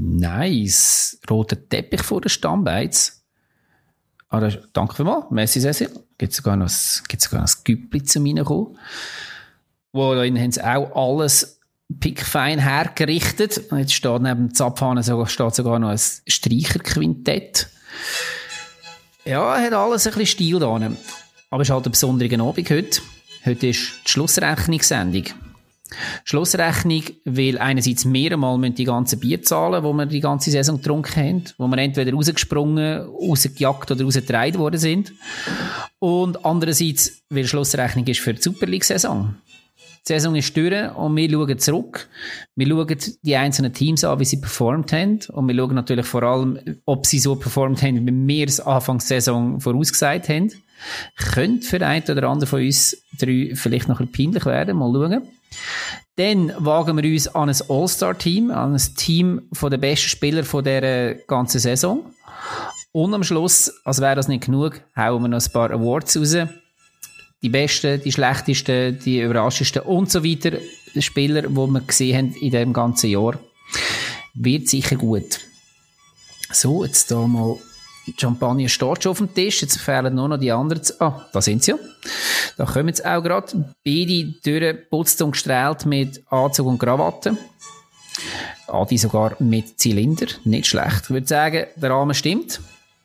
Nice. Roter Teppich vor der Stammbeiz. Ah, danke vielmals. Merci sehr, sehr. Gibt sogar noch, ein Güppli zu mir gekommen. Wo, da haben sie auch alles pickfein hergerichtet. Und jetzt steht neben dem Zapfhahn sogar, steht sogar noch ein Streicherquintett. Ja, hat alles ein bisschen Stil da. Aber es ist halt ein besonderer Abend heute. Heute ist die Schlussrechnungssendung. Schlussrechnung, weil einerseits mehr einmal die ganzen Bier zahlen, die wir die ganze Saison getrunken haben, wo wir entweder rausgesprungen, rausgejagt oder rausgetragen worden sind. Und andererseits, weil Schlussrechnung ist für die Super League-Saison. Die Saison ist durch und wir schauen zurück. Wir schauen die einzelnen Teams an, wie sie performt haben. Und wir schauen natürlich vor allem, ob sie so performt haben, wie wir es Anfangs der Saison vorausgesagt haben. Könnte für einen oder anderen von uns drei vielleicht noch ein bisschen peinlich werden. Mal schauen. Dann wagen wir uns an ein All-Star-Team, an ein Team den besten Spielern von dieser ganzen Saison. Und am Schluss, als wäre das nicht genug, hauen wir noch ein paar Awards raus. Die besten, die schlechtesten, die überraschendsten und so weiter Spieler, die wir gesehen haben in diesem ganzen Jahr. Wird sicher gut. So, jetzt hier mal Champagner steht schon auf dem Tisch, jetzt fehlen nur noch die anderen. Ah, da sind sie ja. Da kommen sie auch gerade. Beide durchgeputzt und gestrahlt mit Anzug und Krawatte. Adi sogar mit Zylinder. Nicht schlecht. Ich würde sagen, der Rahmen stimmt.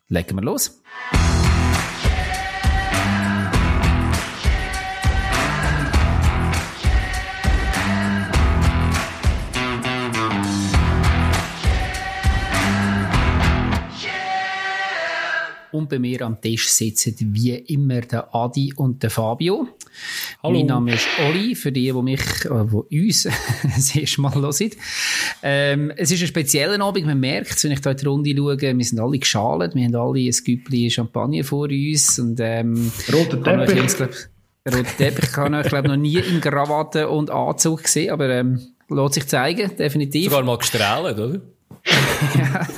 Legen wir los. Und bei mir am Tisch sitzen wie immer der Adi und der Fabio. Hallo. Mein Name ist Oli, für die, die mich, äh, die uns das erste Mal hören. Ähm, es ist ein spezieller Abend, man merkt wenn ich da in die Runde schaue, wir sind alle geschalt, wir haben alle ein Güppli Champagner vor uns und ähm, Roter Teppich. Glaub, roter Teppich kann ich glaube noch nie in Krawatte und Anzug gesehen, aber ähm, lässt sich zeigen, definitiv. Sogar mal gestrahlt, oder? Ja.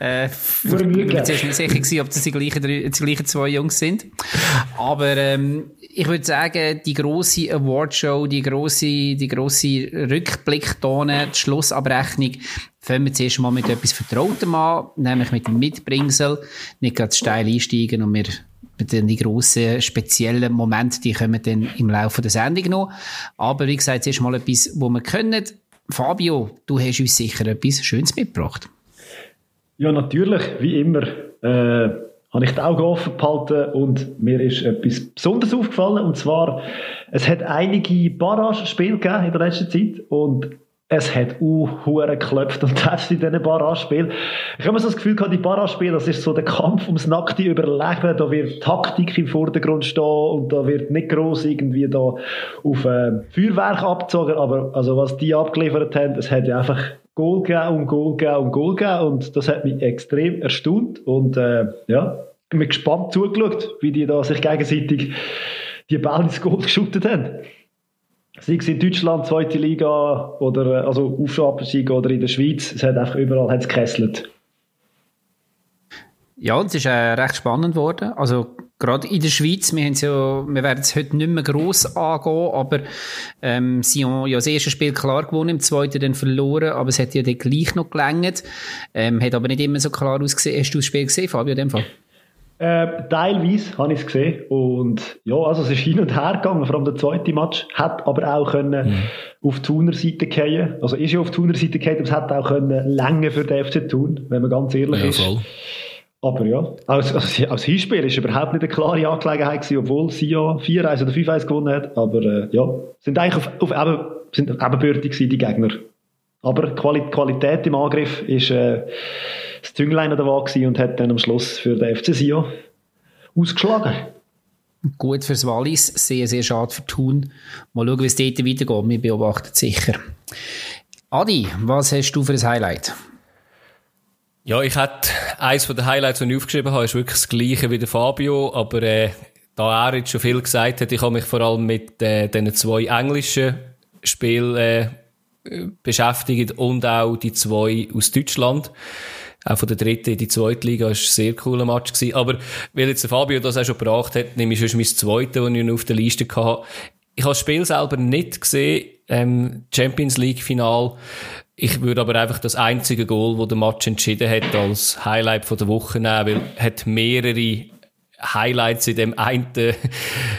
Äh, ich bin zuerst nicht sicher gewesen, ob das die gleichen, die gleichen zwei Jungs sind. Aber ähm, ich würde sagen, die grosse Awardshow, die grosse, die grosse Rückblicktone, die Schlussabrechnung, fangen wir zuerst mal mit etwas Vertrautem an, nämlich mit dem Mitbringsel. Nicht ganz steil einsteigen und wir den die grossen, speziellen Momente, die kommen dann im Laufe der Sendung noch. Aber wie gesagt, zuerst mal etwas, wo wir können. Fabio, du hast uns sicher etwas Schönes mitgebracht. Ja, natürlich, wie immer, äh, habe ich die Augen offen gehalten und mir ist etwas Besonderes aufgefallen. Und zwar, es hat einige Barrage-Spiele gegeben in der letzten Zeit und es hat uh, geklopft und das in diesen Barrage-Spielen. Ich habe so das Gefühl die Barrage-Spiele, das ist so der Kampf ums nackte Überleben. Da wird Taktik im Vordergrund stehen und da wird nicht groß irgendwie da auf äh, Feuerwerk abgezogen. Aber also was die abgeliefert haben, es hat ja einfach Goal gegeben und Goal gegeben und Goal gegeben und das hat mich extrem erstaunt und äh, ja, ich bin gespannt zugeschaut, wie die da sich gegenseitig die Bälle ins Goal geschüttet haben. Sei es in Deutschland, zweite Liga oder also Aufschabsieg oder in der Schweiz, es hat einfach überall gekesselt. Ja, und es ist äh, recht spannend geworden. Also gerade in der Schweiz, wir, ja, wir werden es heute nicht mehr gross angehen, aber ähm, haben ja das erste Spiel klar gewonnen, im zweiten dann verloren, aber es hat ja dann gleich noch gelangt. Ähm, hat aber nicht immer so klar ausgesehen. Hast du das Spiel gesehen, Fabio, in dem Fall? Äh, teilweise habe ich es gesehen und ja, also es ist hin und her gegangen, vor allem der zweite Match, hat aber auch können mhm. auf die Thuner-Seite gehen, also ist ja auf die Thuner-Seite gehen, aber es hat auch können länger für den FC tun, wenn man ganz ehrlich ja, ist. Voll. Aber ja, als, als, als Hinspiel ist überhaupt nicht eine klare Angelegenheit gewesen, obwohl sie ja 4-1 oder 5-1 gewonnen hat. Aber äh, ja, sind eigentlich auf, auf eben, sind ebenbürtig gewesen, die Gegner. Aber die Quali Qualität im Angriff ist äh, das Zünglein an der Waage und hat dann am Schluss für den FC Sion ausgeschlagen. Gut fürs Wallis, sehr, sehr schade für Thun. Mal schauen, wie es dort weitergeht. Wir beobachten es sicher. Adi, was hast du für ein Highlight? Ja, ich hatte eins von den Highlights, die ich aufgeschrieben habe, ist wirklich das gleiche wie der Fabio, aber äh, da er jetzt schon viel gesagt hat, ich habe mich vor allem mit äh, diesen zwei englischen Spielen äh, beschäftigt und auch die zwei aus Deutschland. Auch von der dritten in die zweite Liga war ein sehr cooler Match gewesen. Aber weil jetzt Fabio das auch schon gebracht hat, nehme ich schon mein zweites, das ich auf der Liste hatte. ich habe das Spiel selber nicht gesehen, ähm, Champions League Final. Ich würde aber einfach das einzige Goal, wo der Match entschieden hat, als Highlight von der Woche nehmen, weil hat mehrere Highlights in dem einen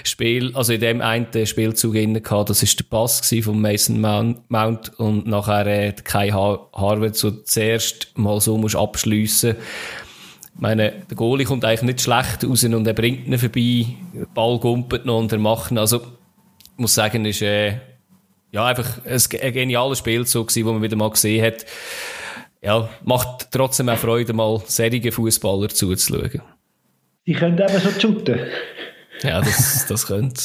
Spiel, also in dem einen Spielzug innen gehabt. Das ist der Pass von Mason Mount und nachher äh, Kai Harvard so zuerst mal so muss abschliessen. Ich meine, der Goalie kommt eigentlich nicht schlecht raus und er bringt ihn vorbei, der Ball gumpelt noch und er macht ihn. Also, ich muss sagen, ist, äh, ja, einfach ein, ein geniales Spielzug gewesen, wo man wieder mal gesehen hat. Ja, macht trotzdem auch Freude, mal serige Fußballer zuzuschauen. Die können eben schon shooten. Ja, das, das könnte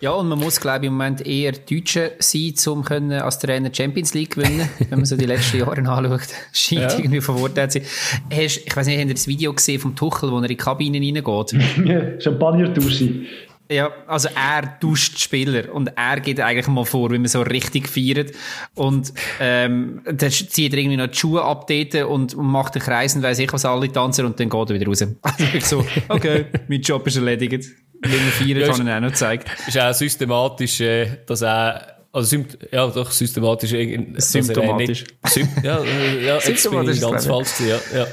Ja, und man muss, glaube ich, im Moment eher Deutsche sein, um können als Trainer Champions League gewinnen, wenn man so die letzten Jahre anschaut. Scheint ja. irgendwie verwortet zu sein. Hast, ich weiß nicht, habt ihr das Video gesehen vom Tuchel, wo er in die Kabine reingeht? Champagner-Dusche. Ja, also er tauscht Spieler und er geht eigentlich mal vor, wie man so richtig feiert. Und ähm, dann zieht er irgendwie noch die Schuhe ab und macht den Kreis und weiss ich was alle tanzen und dann geht er wieder raus. Also ich so, okay, mein Job ist erledigt. Wie man feiern ja, kann er auch noch zeigen. Ist auch systematisch, äh, dass er also, ja, doch, systematisch. Symptomatisch. Nicht, ja, ja, jetzt bin ich ganz falsch ja, ja.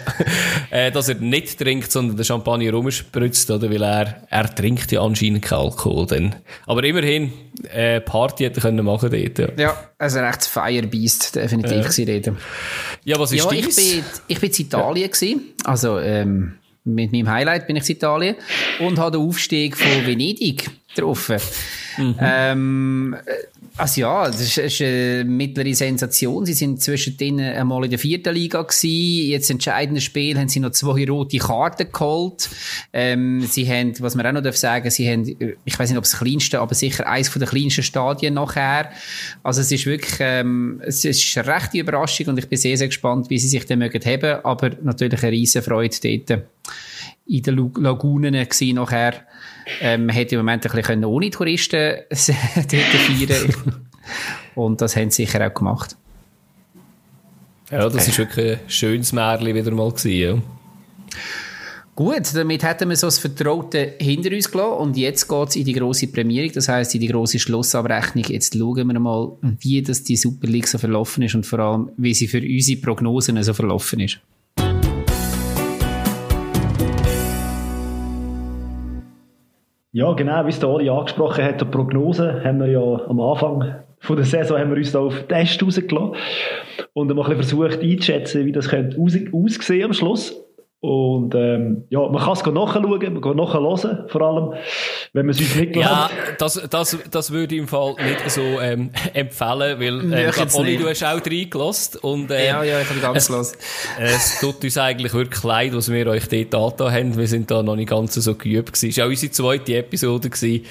äh, dass er nicht trinkt, sondern den Champagner rumspritzt, oder? Weil er, er trinkt ja anscheinend keinen Alkohol, dann. Aber immerhin, äh, Party hätte er können machen dort, ja. Ja, also ein rechtes Firebeast, definitiv, ja. reden. Ja, was ist ja, ich bin, ich bin in Italien ja. Also, ähm, mit meinem Highlight bin ich in Italien und habe den Aufstieg von Venedig getroffen. Mhm. Ähm, also ja, das ist, ist eine mittlere Sensation. Sie sind zwischendrin einmal in der vierten Liga gewesen. Jetzt entscheidende Spiel haben sie noch zwei rote Karten geholt. Ähm, sie haben, was man auch noch sagen darf, sie haben, ich weiß nicht, ob es das kleinste, aber sicher eines von den kleinsten Stadien nachher. Also es ist wirklich, ähm, es ist eine rechte Überraschung und ich bin sehr, sehr gespannt, wie sie sich dann mögen haben. Aber natürlich eine riesen Freude dort in den Lagunen gewesen nachher. Ähm, man hätte im Moment ein bisschen ohne Touristen dort feiern Und das haben sie sicher auch gemacht. Ja, das ist wirklich ein schönes Märchen wieder mal gewesen, ja. Gut, damit hätten wir so das Vertraute hinter uns gelassen und jetzt geht es in die grosse Prämierung, das heißt in die grosse Schlussabrechnung. Jetzt schauen wir mal, wie das die Super League so verlaufen ist und vor allem, wie sie für unsere Prognosen so verlaufen ist. Ja, genau, wie es der Oli angesprochen hat, die Prognose haben wir ja am Anfang von der Saison haben wir uns da auf Test rausgelassen und haben ein bisschen versucht einzuschätzen, wie das könnte aussehen am Schluss. Und ähm, ja, man kann es nachschauen, man kann nachhören, vor allem, wenn man es uns nicht glaubt. Ja, das, das, das würde ich im Fall nicht so ähm, empfehlen, weil äh, Olli, du hast auch reingelassen. Und, äh, ja, ja, ich habe ganz gelassen. Es tut uns eigentlich wirklich leid, was wir euch dort angetan haben. Wir sind da noch nicht ganz so geübt gewesen. Es war auch unsere zweite Episode. Gewesen.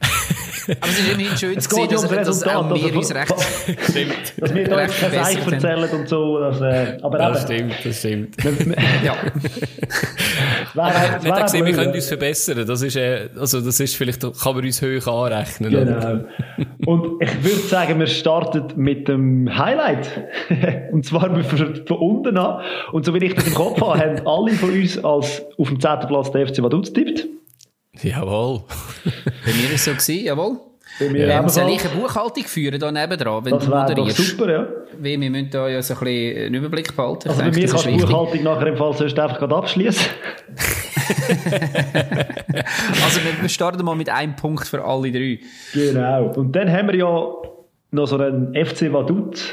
Aber es ist immerhin schön es zu sehen, dass, dass auch wir uns recht... Stimmt. Dass wir da kein Eich erzählen und so. Dass, äh, aber das stimmt, das stimmt. ja. Wer, wer gesehen, wir können uns verbessern. Das ist, äh, also das ist vielleicht, kann man uns hoch anrechnen. Genau. Und ich würde sagen, wir starten mit dem Highlight. und zwar von, von unten an. Und so wie ich das im Kopf habe, haben alle von uns als auf dem 10. Platz der FC Vaduz tippt. Jawohl. Bei mir war es so, gewesen, jawohl. Bei mir ja, soll ich eine Buchhaltung führen da nebendran, wenn das du moderierst? Das super, ja. Weil wir müssen da ja so ein bisschen einen Überblick behalten. Also denke, bei mir kannst du die Buchhaltung nachher im Fall sonst einfach gerade abschließen. also wir starten mal mit einem Punkt für alle drei. Genau. Und dann haben wir ja noch so einen FC Vaduz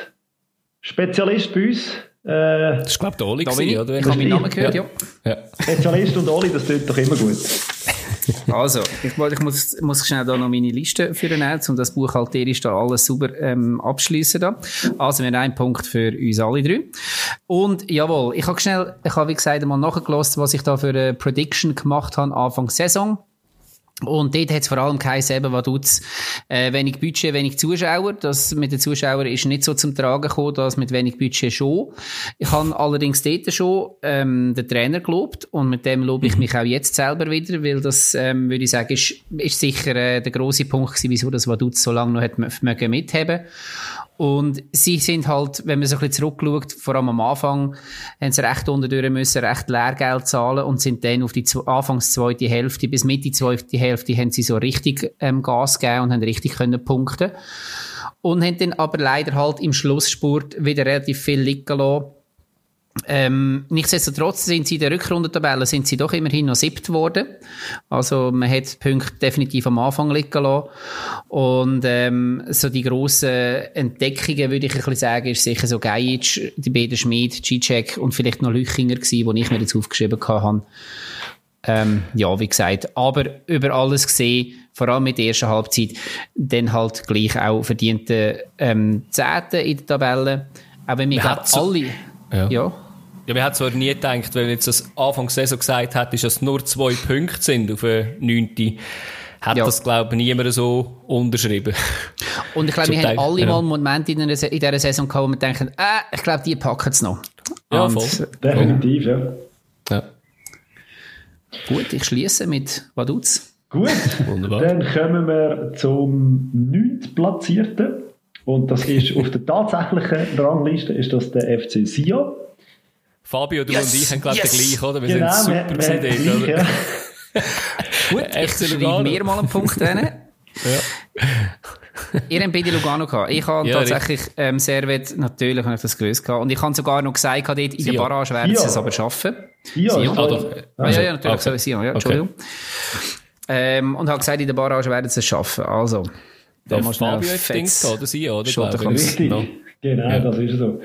Spezialist bei uns. Äh, das ist glaube ich der Oli, gewesen, oder? Ich habe meinen Namen gehört, ja. ja. Spezialist und Oli, das tut doch immer gut. Also, ich, ich muss, muss schnell da noch meine Liste führen, um das buchhalterisch da alles super ähm, abschließen da. Also, wir haben einen Punkt für uns alle drei. Und jawohl, ich habe schnell, ich habe wie gesagt einmal nachgelassen, was ich da für eine Prediction gemacht habe Anfang Saison. Und dort hat es vor allem geheißen, eben, was tut's, äh, wenig Budget, wenig Zuschauer. Das mit den Zuschauern ist nicht so zum Tragen gekommen, das mit wenig Budget schon. Ich habe allerdings dort schon ähm, den Trainer gelobt und mit dem lobe ich mhm. mich auch jetzt selber wieder, weil das, ähm, würde ich sagen, ist, ist sicher äh, der große Punkt gewesen, wieso das Vaduz so lange noch hat mithaben Und sie sind halt, wenn man so ein bisschen zurückschaut, vor allem am Anfang, haben sie recht unterdurch müssen, recht Lehrgeld zahlen und sind dann auf die Anfangs zweite Hälfte bis Mitte zweite Hälfte haben sie so richtig ähm, Gas gegeben und haben richtig können punkten. Und haben dann aber leider halt im Schlussspurt wieder relativ viel liegen lassen ähm, nichtsdestotrotz sind sie in der Rückrundentabelle sind sie doch immerhin noch siebt worden. Also man hat die Punkte definitiv am Anfang liegen lassen. Und ähm, so die grossen Entdeckungen, würde ich ein bisschen sagen, ist sicher so Gajic, die beiden Schmid, Cicek und vielleicht noch Lüchinger gewesen, die ich mir jetzt aufgeschrieben habe. Ähm, ja, wie gesagt, aber über alles gesehen, vor allem mit der ersten Halbzeit, dann halt gleich auch verdiente ähm, Zehnte in der Tabelle. Auch wenn wir gerade alle... Ja. ja. Ja, wir hat zwar nie gedacht, wenn jetzt das Anfang der Saison gesagt hat, dass es nur zwei Punkte sind auf eine 9. Hat ja. das, glaube ich, niemand so unterschrieben. Und ich glaube, wir haben alle ja. mal Momente in, einer, in dieser Saison gehabt, wo wir denken, äh, ich glaube, die packen es noch. Ja, voll. Definitiv, ja. ja. Gut, ich schließe mit Vaduz. Gut, Wunderbar. dann kommen wir zum 9. Platzierten. Und das ist auf der tatsächlichen Rangliste ist das der FC Sion. Fabio, du yes, und ich haben, glaube ich, yes. den gleichen, oder? Wir genau, sind super wir, wir dort, oder? Ja. Gut, ich schreibe mir mal einen Punkt rein. ja. Ihr habt beide Lugano gehabt. Ich habe ja, tatsächlich ähm, Servet, natürlich habe ich das gelöst gehabt. Und ich habe sogar noch gesagt, dort in der Barrage werden sie es aber schaffen. Ja, Sion. Ah, ah, ja, ja, natürlich. Okay. Sion, ja, Entschuldigung. Okay. Ähm, und habe gesagt, in der Barrage werden sie es schaffen. Also, da muss Fabio jetzt denkt, oder Sion, oder? Richtig. Genau, ja. das ist so.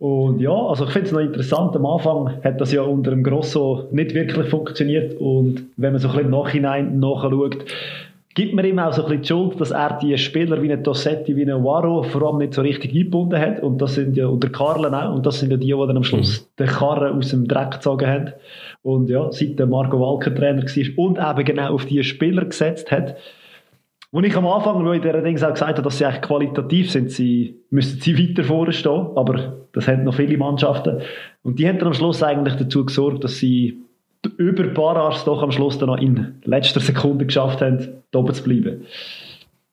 Und ja, also ich finde es noch interessant, am Anfang hat das ja unter dem Grosso nicht wirklich funktioniert. Und wenn man so ein bisschen im Nachhinein nachschaut, gibt man ihm auch so ein bisschen die Schuld, dass er die Spieler wie ein Tossetti, wie ein Waro vor allem nicht so richtig eingebunden hat. Und das sind ja, und der Karlen auch, und das sind ja die, die dann am Schluss mhm. den Karren aus dem Dreck gezogen haben. Und ja, seit der Marco Walker Trainer war und eben genau auf die Spieler gesetzt hat, wo ich am Anfang ich der Dings auch gesagt habe, dass sie eigentlich qualitativ sind, sie müssen sie weiter vorne stehen, aber das haben noch viele Mannschaften. Und die haben dann am Schluss eigentlich dazu gesorgt, dass sie über Barars doch am Schluss dann noch in letzter Sekunde geschafft haben, oben zu bleiben.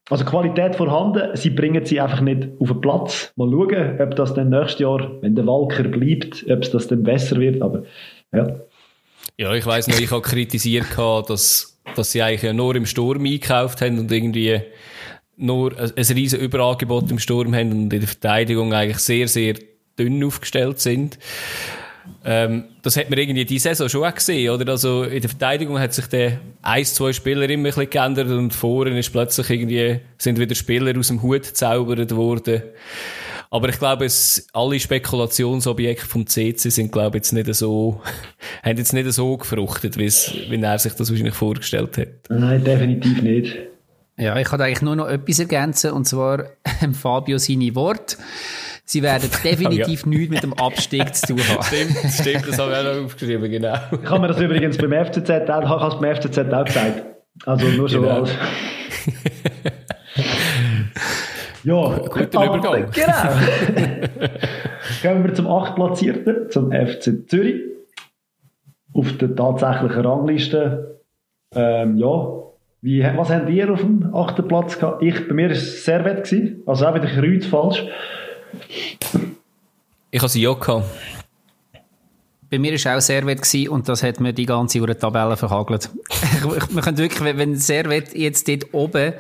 Also Qualität vorhanden, sie bringen sie einfach nicht auf den Platz. Mal schauen, ob das dann nächstes Jahr, wenn der Walker bleibt, ob es das dann besser wird, aber ja. Ja, ich weiss noch, ich habe kritisiert, dass dass sie eigentlich nur im Sturm eingekauft haben und irgendwie nur ein riesen Überangebot im Sturm haben und in der Verteidigung eigentlich sehr, sehr dünn aufgestellt sind. Ähm, das hat man irgendwie diese Saison schon auch gesehen, oder? Also in der Verteidigung hat sich der ein, zwei Spieler immer ein bisschen geändert und vorne ist plötzlich irgendwie, sind wieder Spieler aus dem Hut gezaubert worden. Aber ich glaube, es, alle Spekulationsobjekte vom CC sind, glaube ich, jetzt nicht so, haben jetzt nicht so gefruchtet, wie, wie er sich das wahrscheinlich vorgestellt hat. Nein, definitiv nicht. Ja, ich kann eigentlich nur noch etwas ergänzen, und zwar Fabio seine Worte. Sie werden definitiv oh, ja. nichts mit dem Abstieg zu tun haben. Stimmt, stimmt, das habe ich auch noch aufgeschrieben, genau. Ich habe mir das übrigens beim FCZ auch, ich beim FCZ auch gesagt. Also nur so genau. als... Ja, guter Übergang. Genau. Kommen wir zum achtplatzierten, zum FC Zürich. Auf der tatsächlichen Rangliste. Ähm, ja, wie, was habt ihr auf dem achten Platz gehabt? Ich, bei mir war es Servet, also auch wieder Kreuz falsch. Ich habe sie ja gehabt. Bei mir war es auch Servet und das hat mir die ganze Uhr Tabelle verhagelt. Man könnte wirklich, wenn Servet jetzt dort oben,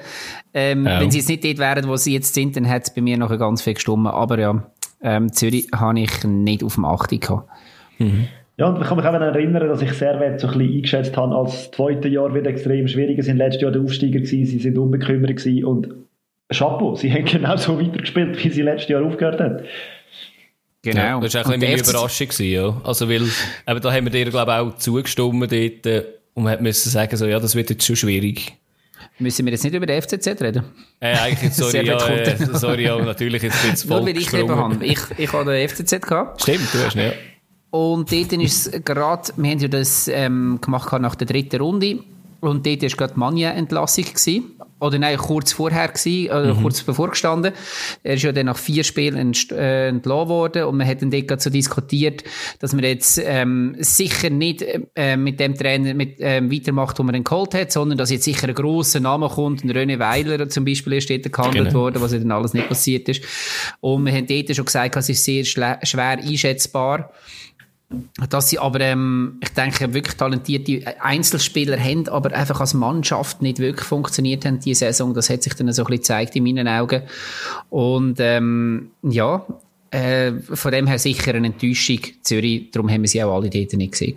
ähm, ja. wenn sie jetzt nicht dort wären, wo sie jetzt sind, dann hat es bei mir noch ganz viel gestummen. Aber ja, ähm, Zürich habe ich nicht auf dem 8 gehabt. Mhm. Ja, und ich kann mich auch erinnern, dass ich Servet so ein bisschen eingeschätzt habe, als das zweite Jahr wieder extrem schwierig. Sie waren letztes Jahr der Aufsteiger, gewesen, sie sind unbekümmert gewesen und Chapeau, sie haben genau so weitergespielt, wie sie letztes Jahr aufgehört haben. Genau. Ja, das war auch ein bisschen meine Überraschung. Gewesen, ja. Also, weil, eben, da haben wir dir, glaube ich, auch zugestimmt dort, äh, und man müssen sagen, so, ja, das wird jetzt schon schwierig. Müssen wir jetzt nicht über den FCZ reden? Äh, eigentlich, sorry, ja, äh, sorry, ja, natürlich jetzt bin ich voll Nur weil ich eben habe. Ich, ich habe den FCZ gehabt. Stimmt, du hast ihn, ja. Und dort ist es gerade, wir haben ja das ähm, gemacht nach der dritten Runde. Und dort war gerade die Mania-Entlassung. Oder nein, kurz vorher gewesen, oder mhm. kurz bevor gestanden. Er ist ja dann nach vier Spielen ent, äh, entlassen worden und man hat dann dort so diskutiert, dass man jetzt ähm, sicher nicht äh, mit dem Trainer mit, ähm, weitermacht, wo man ihn geholt hat, sondern dass jetzt sicher ein grosser Name kommt, ein René Weiler zum Beispiel ist dort gehandelt genau. worden, was ja dann alles nicht passiert ist. Und wir haben dort schon gesagt, es ist sehr schwer einschätzbar dass sie aber, ähm, ich denke, wirklich talentierte Einzelspieler haben, aber einfach als Mannschaft nicht wirklich funktioniert haben, diese Saison. Das hat sich dann so ein bisschen gezeigt in meinen Augen. Und, ähm, ja, äh, von dem her sicher eine Enttäuschung Zürich. Darum haben wir sie auch alle dort nicht gesehen.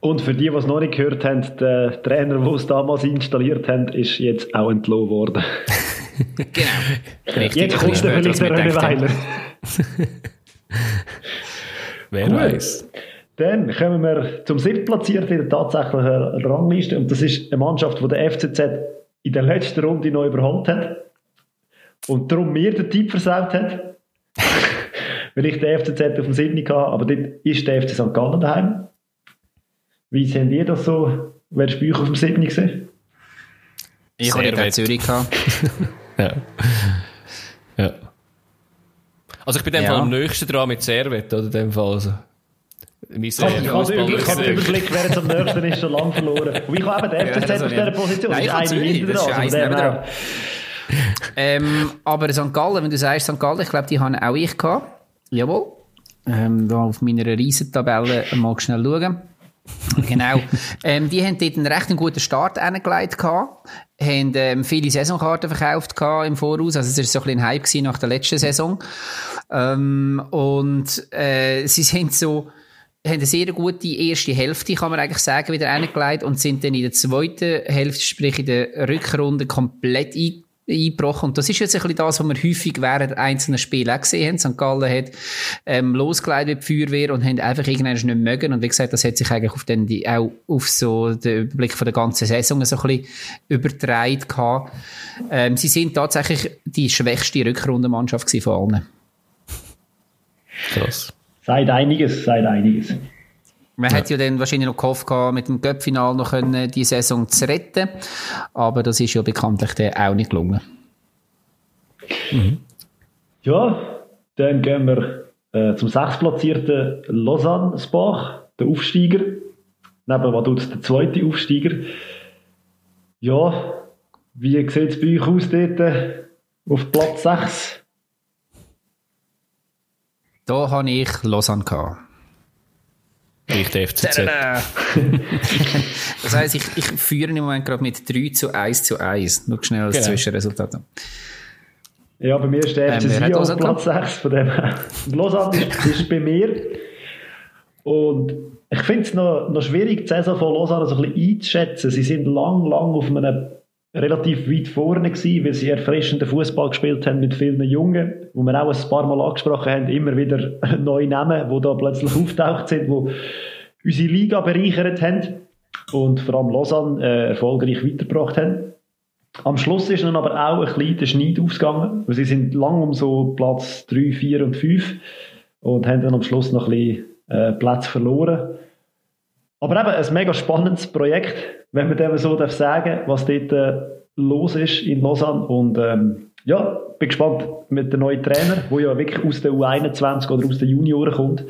Und für die, die es noch nicht gehört haben, der Trainer, der es damals installiert haben, ist jetzt auch entlohnt worden. genau. Richtig. Jetzt kommt er vielleicht der René Weiler. Wer cool. weiß. Dann kommen wir zum siebtplatzierten in der tatsächlichen Rangliste. Und das ist eine Mannschaft, die der FCZ in der letzten Runde noch überholt hat. Und darum mir den Tipp versaut hat. Weil ich den FCZ auf dem 7. hatte. Aber dort ist der FC St. Gallen daheim. Wie sehen ihr das so? Wer ist bei euch auf dem 7. gesehen? Ich habe den Zürich gehabt. ja. Ja. Also ich bin dem ja. Fall am nächsten dran mit Servet, oder dem Fall. Also. Ich habe den Überblick, wer jetzt am nächsten ist, schon lange verloren. Und ich habe eben den FCZ auf dieser Position. Nein, ich habe Zürich, das ist eins dran. ähm, aber St. Gallen, wenn du sagst St. Gallen, ich glaube, die haben auch ich gehabt. Jawohl. Ähm, da auf meiner Riesentabelle mal schnell schauen. genau. Ähm, die haben dort einen recht guten Start hingelegt haben ähm, viele Saisonkarten verkauft im Voraus, also es war so ein bisschen ein Hype nach der letzten Saison. Ähm, und äh, sie sind so haben eine sehr gute erste Hälfte, kann man eigentlich sagen, wieder hingelegt und sind dann in der zweiten Hälfte, sprich in der Rückrunde, komplett eingegangen eingebrochen. Und das ist jetzt ein bisschen das, was wir häufig während einzelner Spiele auch gesehen haben. St. Gallen hat ähm, losgeleitet mit Feuerwehr und haben einfach irgendwann nicht mögen. Und wie gesagt, das hat sich eigentlich auf den, die, auch auf so den Überblick von der ganzen Saison so ein bisschen übertragen gehabt. Ähm, sie sind tatsächlich die schwächste Rückrundenmannschaft von allen. Krass. Seid einiges, seid einiges. Man ja. hätte ja dann wahrscheinlich noch gehofft, mit dem Göppfinal noch können, die Saison zu retten. Aber das ist ja bekanntlich dann auch nicht gelungen. Mhm. Ja, dann gehen wir äh, zum sechstplatzierten Lausanne Spach, der Aufsteiger. Neben Vaduz der zweite Aufsteiger. Ja, wie sieht es bei euch aus dort äh, auf Platz 6? Da habe ich Lausanne gehabt. Ich der FCZ. das heisst, ich, ich führe im Moment gerade mit 3 zu 1 zu 1. Nur schnell als genau. Zwischenresultat. Ja, bei mir ist der FC ähm, auf Platz 6 von dem Lausanne ist, ist bei mir. Und ich finde es noch, noch schwierig, die Saison von Lausanne so ein bisschen einzuschätzen. Sie sind lang, lang auf einem relativ weit vorne gewesen, weil sie erfrischenden Fußball gespielt haben mit vielen Jungen, wo wir auch ein paar Mal angesprochen haben, immer wieder neue Namen, die da plötzlich auftaucht sind, die unsere Liga bereichert haben und vor allem Lausanne äh, erfolgreich weitergebracht haben. Am Schluss ist dann aber auch ein der Schneid ausgegangen, weil sie sind lang um so Platz 3, 4 und 5 und haben dann am Schluss noch ein bisschen äh, Platz verloren. Aber eben ein mega spannendes Projekt, wenn man dem so darf sagen was dort äh, los ist in Lausanne. Und ähm, ja, bin gespannt mit dem neuen Trainer, der ja wirklich aus der U21 oder aus den Junioren kommt.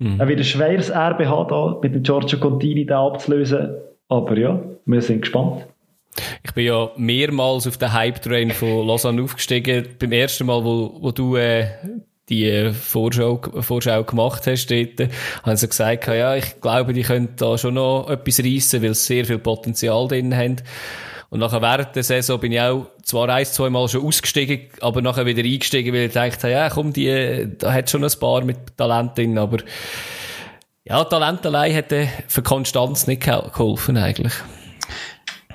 Mhm. Er wird ein schweres Erbe haben, da mit dem Giorgio Contini da abzulösen. Aber ja, wir sind gespannt. Ich bin ja mehrmals auf den Hype-Train von Lausanne aufgestiegen. Beim ersten Mal, wo, wo du äh, die Vorschau, Vorschau gemacht hast dort, haben sie gesagt, ja, ich glaube, die können da schon noch etwas reissen, weil sie sehr viel Potenzial drin haben. Und nachher während der Saison bin ich auch zwar ein, zwei Mal schon ausgestiegen, aber nachher wieder eingestiegen, weil ich dachte, ja, komm, die, da hat schon ein paar mit Talent drin, aber ja, Talent allein hätte für Konstanz nicht geholfen eigentlich.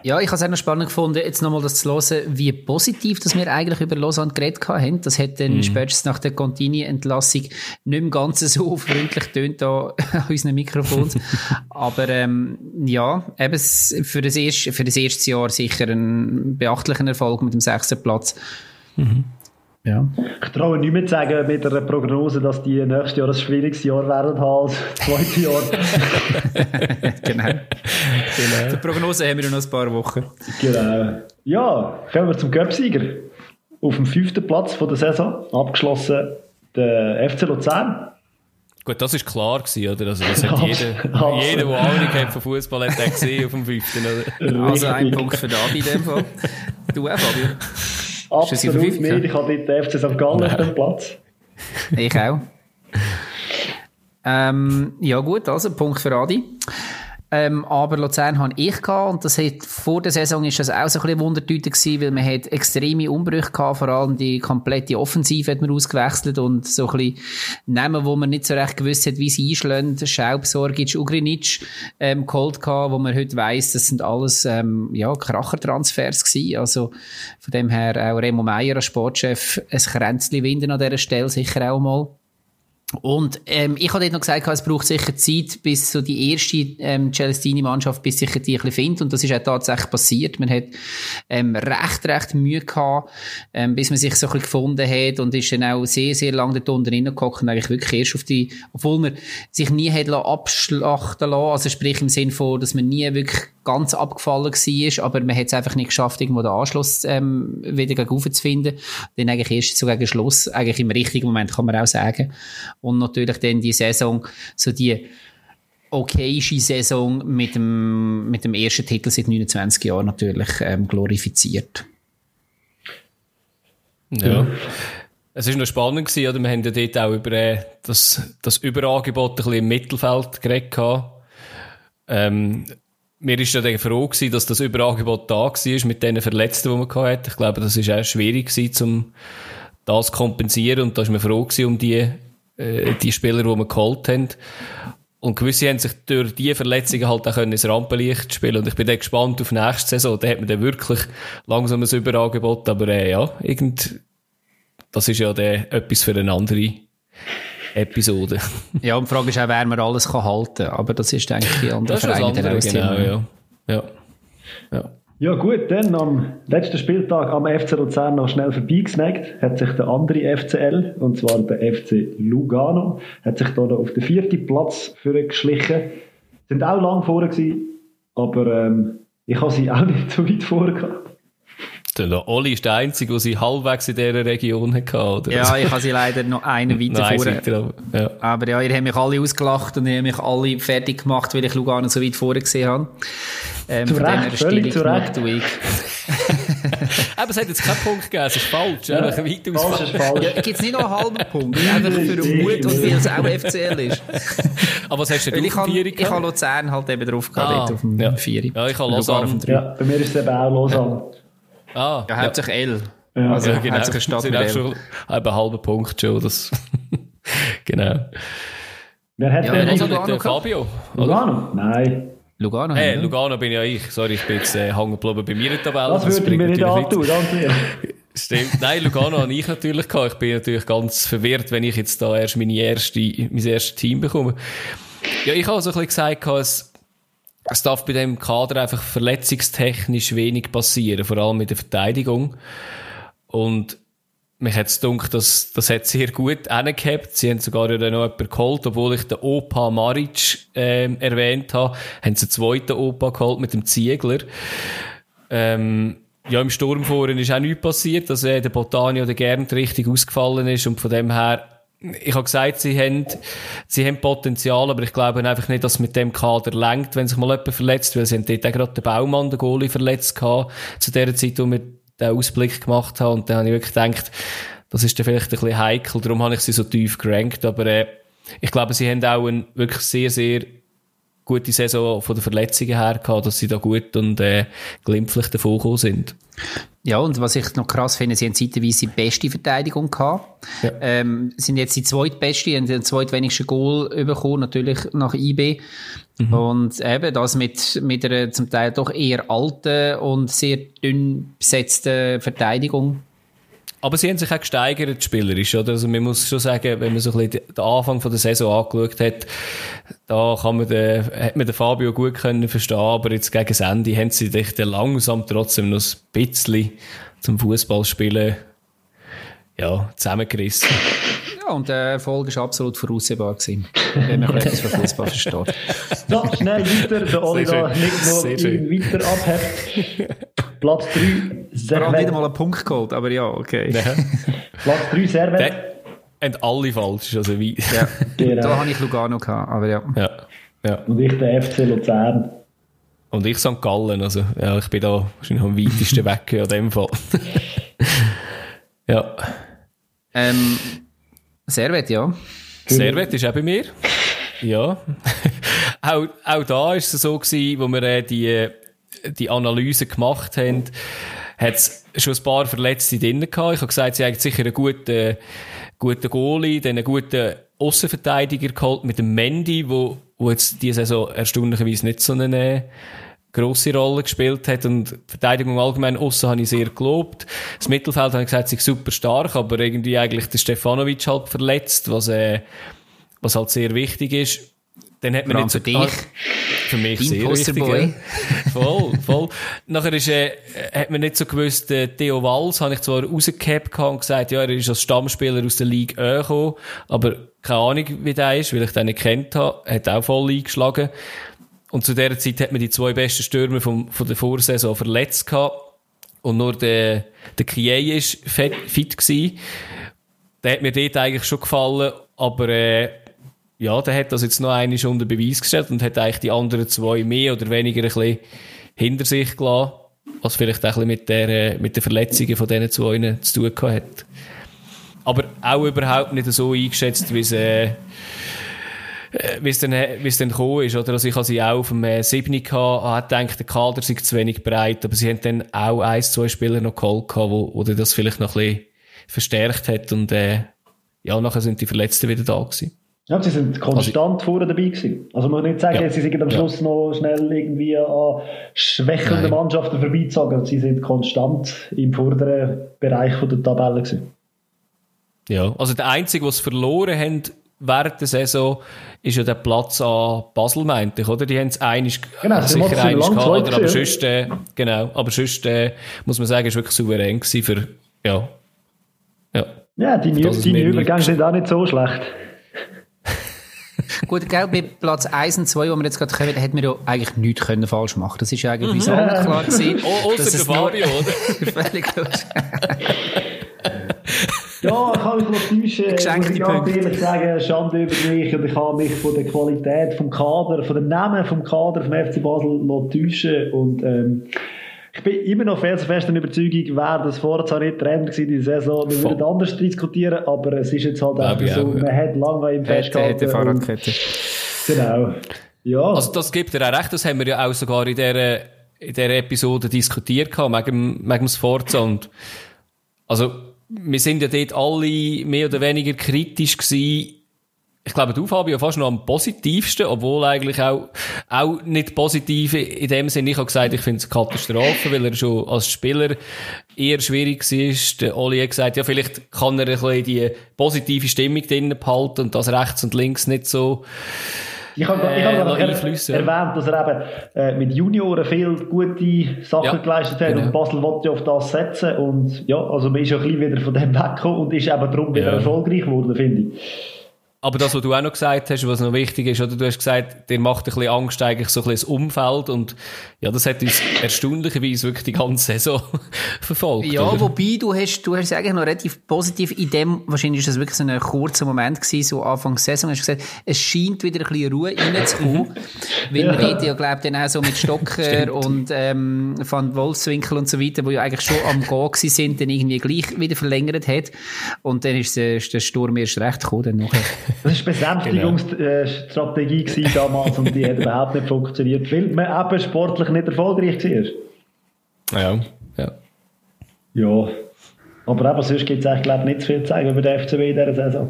Ja, ich habe es auch noch spannend gefunden, jetzt nochmal das zu hören, wie positiv dass wir eigentlich über Lausanne geredet haben. Das hat dann mm. spätestens nach der Contini-Entlassung nicht mehr ganz so freundlich tönt da an unseren Mikrofons. Aber ähm, ja, eben für das, erste, für das erste Jahr sicher ein beachtlicher Erfolg mit dem sechsten Platz. Mhm. Ja. Ich traue nicht mehr zu sagen mit einer Prognose, dass die nächstes Jahr ein schwieriges Jahr werden als das zweite Jahr. genau. genau. Die Prognose haben wir noch ein paar Wochen. Genau. Ja, kommen wir zum Göpsieger. Auf dem fünften Platz von der Saison, abgeschlossen der FC Luzern. Gut, das war klar gewesen, oder? Also, das hat jeder, jeder, der Ahnung hat von Fußball, hat den gesehen auf dem fünften, oder? Also ein Punkt für Davi in dem Fall. Du auch, Fabio? Absolut nicht. Ich habe dort den FC St. Gallen auf dem Platz. Ich auch. Ähm, ja gut, also Punkt für Adi. Ähm, aber Luzern habe ich gehabt und das hat, vor der Saison ist das auch so ein bisschen Wundertüte gewesen, weil man hat extreme Umbrüche gehabt, vor allem die komplette Offensive hat man ausgewechselt und so ein bisschen Namen, wo man nicht so recht gewusst hat, wie sie einschlagen. Schaub, Sorgic, Ugrinic, ähm, geholt gehabt, wo man heute weiss, das sind alles, ähm, ja, Krachertransfers gewesen. Also, von dem her auch Remo Meyer als Sportchef ein Kränzchen winden an dieser Stelle sicher auch mal. Und ähm, ich habe dort noch gesagt, es braucht sicher Zeit, bis so die erste ähm, Celestini-Mannschaft, bis sich die ein bisschen findet. Und das ist auch tatsächlich passiert. Man hat ähm, recht, recht Mühe gehabt, ähm, bis man sich so ein bisschen gefunden hat und ist dann auch sehr, sehr lange dort unten reingehockt und eigentlich wirklich erst auf die, obwohl man sich nie hat abschlachten lassen, also sprich im Sinn von, dass man nie wirklich ganz abgefallen war, aber man hat es einfach nicht geschafft, irgendwo den Anschluss ähm, wieder gegen zu finden. Dann eigentlich erst so gegen Schluss, eigentlich im richtigen Moment, kann man auch sagen. Und natürlich dann die Saison, so die okayische Saison mit dem, mit dem ersten Titel seit 29 Jahren natürlich ähm, glorifiziert. Ja. Es war noch spannend gewesen, oder? Wir haben ja dort auch über äh, das, das Überangebot ein bisschen im Mittelfeld geredet. Ähm, mir ist ja froh gewesen, dass das Überangebot da war mit den Verletzten, die man hatte. Ich glaube, das ist auch schwierig gewesen, um das zu kompensieren. Und da ist man froh gewesen um die, äh, die Spieler, die wir geholt haben. Und gewisse haben sich durch diese Verletzungen halt auch ins Rampenlicht spielen. Und ich bin dann gespannt auf nächste Saison. Da hat man dann wirklich langsam ein Überangebot. Aber äh, ja, irgend, das ist ja dann etwas für eine andere Episode. ja, und die Frage ist auch, wer man alles kann halten kann. Aber das ist, denke ich, die andere Vereine dann auch genau, ja. ja. Ja. Ja gut, dann am letzten Spieltag am FC Luzern noch schnell vorbeigesnackt, hat sich der andere FCL, und zwar der FC Lugano, hat sich da auf den vierten Platz geschlichen. Sind auch lang vorne gewesen, aber ähm, ich habe sie auch nicht so weit vorne gehabt. Der Oli ist der Einzige, der sie halbwegs in dieser Region hatte, oder? Ja, ich habe sie leider noch einen weiter vorne. Ja. Aber ja, ihr habt mich alle ausgelacht und ihr habt mich alle fertig gemacht, weil ich Lugano so weit vorne gesehen habe. Ähm, zu Recht, völlig zu Recht. Aber es hat jetzt keinen Punkt gegeben, es ist falsch. Ja, weit falsch ist falsch. Ja, Gibt es nicht noch einen halben Punkt? Einfach für den Mut und weil es auch FCL ist. Aber was hast du denn ich, habe, Luzern halt eben drauf gehabt, ah, auf dem ja. Vieri. Ja, ich habe Lausanne. Ja, bei mir ist es eben auch Lausanne. Ah, ja, hauptsächlich L. Ja, also, ja, genau. hauptsächlich Stadt mit L. schon einen halben Punkt schon, das, genau. Wer hat ja, denn also Lugano Fabio? Lugano? Nein. Lugano? Hey, Lugano bin ja ich. Sorry, ich bin jetzt äh, hängen geblieben bei mir in der Tabelle. Das, das würde ich mir nicht antun, danke. Stimmt. Nein, Lugano habe ich natürlich gehabt. Ich bin natürlich ganz verwirrt, wenn ich jetzt da erst meine erste, mein erstes Team bekomme. Ja, ich habe so ein bisschen gesagt, es, es darf bei dem Kader einfach verletzungstechnisch wenig passieren, vor allem in der Verteidigung. Und mich hat es gedacht, dass, das hat sehr gut angehabt. Sie haben sogar noch jemanden geholt, obwohl ich den Opa Maric ähm, erwähnt habe, haben sie einen zweiten Opa geholt mit dem Ziegler. Ähm, ja, im Sturm vorhin ist auch nichts passiert, dass also, äh, der Botani oder Gernt richtig ausgefallen ist und von dem her ich habe gesagt, sie haben, sie haben Potenzial, aber ich glaube einfach nicht, dass es mit dem Kader lenkt, wenn sich mal jemand verletzt, weil sie haben dort auch gerade den Baumann, den Goalie, verletzt gehabt, zu der Zeit, wo wir den Ausblick gemacht haben. Und dann habe ich wirklich gedacht, das ist dann vielleicht ein bisschen heikel, darum habe ich sie so tief gerankt, aber äh, ich glaube, sie haben auch einen wirklich sehr, sehr gute Saison von den Verletzungen her gehabt, dass sie da gut und äh, glimpflich davon gekommen sind. Ja, und was ich noch krass finde, sie haben zeitweise die beste Verteidigung gehabt. Ja. Ähm, sind jetzt die zweitbeste, haben den zweitwenigsten Goal bekommen, natürlich nach IB. Mhm. Und eben das mit, mit einer zum Teil doch eher alten und sehr dünn besetzten Verteidigung. Aber sie haben sich auch gesteigert, spielerisch, oder? Also, man muss schon sagen, wenn man so ein bisschen den Anfang von der Saison angeschaut hat, da kann man den, hat man den Fabio gut können verstehen, aber jetzt gegen das Ende haben sie sich dann langsam trotzdem noch ein bisschen zum Fußballspielen, ja, zusammengerissen. Ja, und der Erfolg war absolut voraussehbar gewesen, wenn man etwas von Fußball versteht. So, schnell weiter, der Oli da nicht noch weiter abhebt. Platz 3, Wir haben wieder mal einen Punkt geholt, aber ja, okay. Ja. Platz 3, Servet. Und alle falsch, also wie. Ja. genau. Da habe ich Lugano gehabt, aber ja. ja. ja. Und ich der FC Luzern. Und ich St. Gallen, also ja, ich bin da wahrscheinlich am weitesten weg in dem Fall. ja. Ähm, Servet, ja. Servet ist auch bei mir. Ja. auch, auch da war es so gewesen, wo wir äh, die, die Analyse gemacht haben, hat es schon ein paar Verletzte drin gehabt. Ich habe gesagt, sie haben sicher einen guten, guten Goalie, dann einen guten Außenverteidiger geholt mit dem Mendy, wo, wo jetzt diese Saison erstaunlicherweise nicht so eine grosse Rolle gespielt hat und Verteidigung allgemein aussen habe ich sehr gelobt. Das Mittelfeld habe ich gesagt, sie super stark, aber irgendwie eigentlich der Stefanovic halt verletzt, was, äh, was halt sehr wichtig ist. Dann hat man nicht so, für dich. Ah, für mich Dein sehr wichtig. Voll, voll. Nachher ist, äh, hat man nicht so gewusst, äh, Theo Walls habe ich zwar rausgehabt und gesagt, ja, er ist als Stammspieler aus der Liga E gekommen, aber keine Ahnung, wie der ist, weil ich den nicht kennt habe. Hat auch voll eingeschlagen. Und zu dieser Zeit hat man die zwei besten Stürmer vom, von der Vorsaison verletzt gehabt. Und nur der, der Kiei ist fit, fit gewesen. Der hat mir dort eigentlich schon gefallen, aber, äh, ja, der hat das jetzt noch einmal unter Beweis gestellt und hat eigentlich die anderen zwei mehr oder weniger ein bisschen hinter sich gelassen, was vielleicht auch ein bisschen mit, der, äh, mit den Verletzungen von diesen zwei zu tun gehabt hat. Aber auch überhaupt nicht so eingeschätzt, wie es, äh, wie es dann, wie es dann gekommen ist, oder? Also ich hatte sie auch auf dem äh, 7 gehabt, habe gedacht, der Kader sei zu wenig breit, aber sie haben dann auch ein, zwei Spieler noch geholt gehabt, wo, wo das vielleicht noch ein bisschen verstärkt hat und, äh, ja, nachher sind die Verletzten wieder da gewesen. Ja, sie sind konstant also, vorne dabei gewesen. Also man kann nicht sagen, ja, sie sind am Schluss ja. noch schnell irgendwie an schwächelnden Nein. Mannschaften vorbeizogen. Sie sind konstant im vorderen Bereich der Tabelle gewesen. Ja, also der Einzige, was verloren haben während der Saison, ist ja der Platz an Basel, meinte ich, oder? Die haben es einig, genau, sicher einig gehabt, oder? Aber sonst, äh, genau, aber sonst, äh, muss man sagen, ist wirklich souverän gewesen für, ja. Ja, ja die, die Übergänge sind auch nicht so schlecht. Gut, gell, bei Platz 1 und 2, wo wir jetzt gerade kommen, hätten wir ja eigentlich nichts können falsch machen Das ist ja eigentlich mhm. so klar gewesen. Oh, außer der Fabio, oder? Völlig Ja, ich kann mich noch täuschen. Geschenkte ich ganz ehrlich sagen, Schande über mich. Und ich habe mich von der Qualität vom Kader, von dem Namen vom Kader vom FC Basel noch täuschen. Und, ähm, ich bin immer noch felsenfest der Überzeugung, wäre das vorher zwar nicht Trend gewesen, die Saison, wir würden anders diskutieren, aber es ist jetzt halt einfach so, man hat lange im festgehalten. Hätte Fahrradkette. Genau. Ja. Also das gibt dir auch recht, das haben wir ja auch sogar in dieser, in dieser Episode diskutiert gehabt, wegen, wegen dem Sforza und also wir sind ja dort alle mehr oder weniger kritisch gewesen. Ich glaube, du, Fabio, fast noch am positivsten, obwohl eigentlich auch, auch nicht positiv in dem Sinne. Ich habe gesagt, ich finde es eine Katastrophe, weil er schon als Spieler eher schwierig war. Der Oli hat gesagt, ja, vielleicht kann er ein bisschen die positive Stimmung drinnen behalten und das rechts und links nicht so, ich habe äh, hab erwähnt, dass er eben äh, mit Junioren viel gute Sachen ja, geleistet hat genau. und Basel wollte ja auf das setzen und ja, also man ist ja ein bisschen wieder von dem weggekommen und ist eben darum wieder ja. erfolgreich geworden, finde ich. Aber das, was du auch noch gesagt hast, was noch wichtig ist, oder du hast gesagt, dir macht ein bisschen Angst eigentlich so ein bisschen das Umfeld und ja, das hat uns erstaunlicherweise wirklich die ganze Saison verfolgt. Ja, oder? wobei du hast, du hast eigentlich noch relativ positiv in dem, wahrscheinlich ist das wirklich so ein kurzer Moment gewesen, so Anfang der Saison, hast du gesagt, es scheint wieder ein bisschen Ruhe reinzukommen, weil ja. man redet ja, glaube dann auch so mit Stocker und ähm, Van Wolfswinkel und so weiter, die ja eigentlich schon am Gehen sind, dann irgendwie gleich wieder verlängert hat und dann ist der, der Sturm erst recht gekommen dann nachher. Das war Besänftigungsstrategie genau. damals und die hat überhaupt nicht funktioniert, weil man eben sportlich nicht erfolgreich war. Ja, ja. Ja. Aber eben sonst gibt es eigentlich glaube nicht zu viel zu zeigen über den FCB in dieser Saison.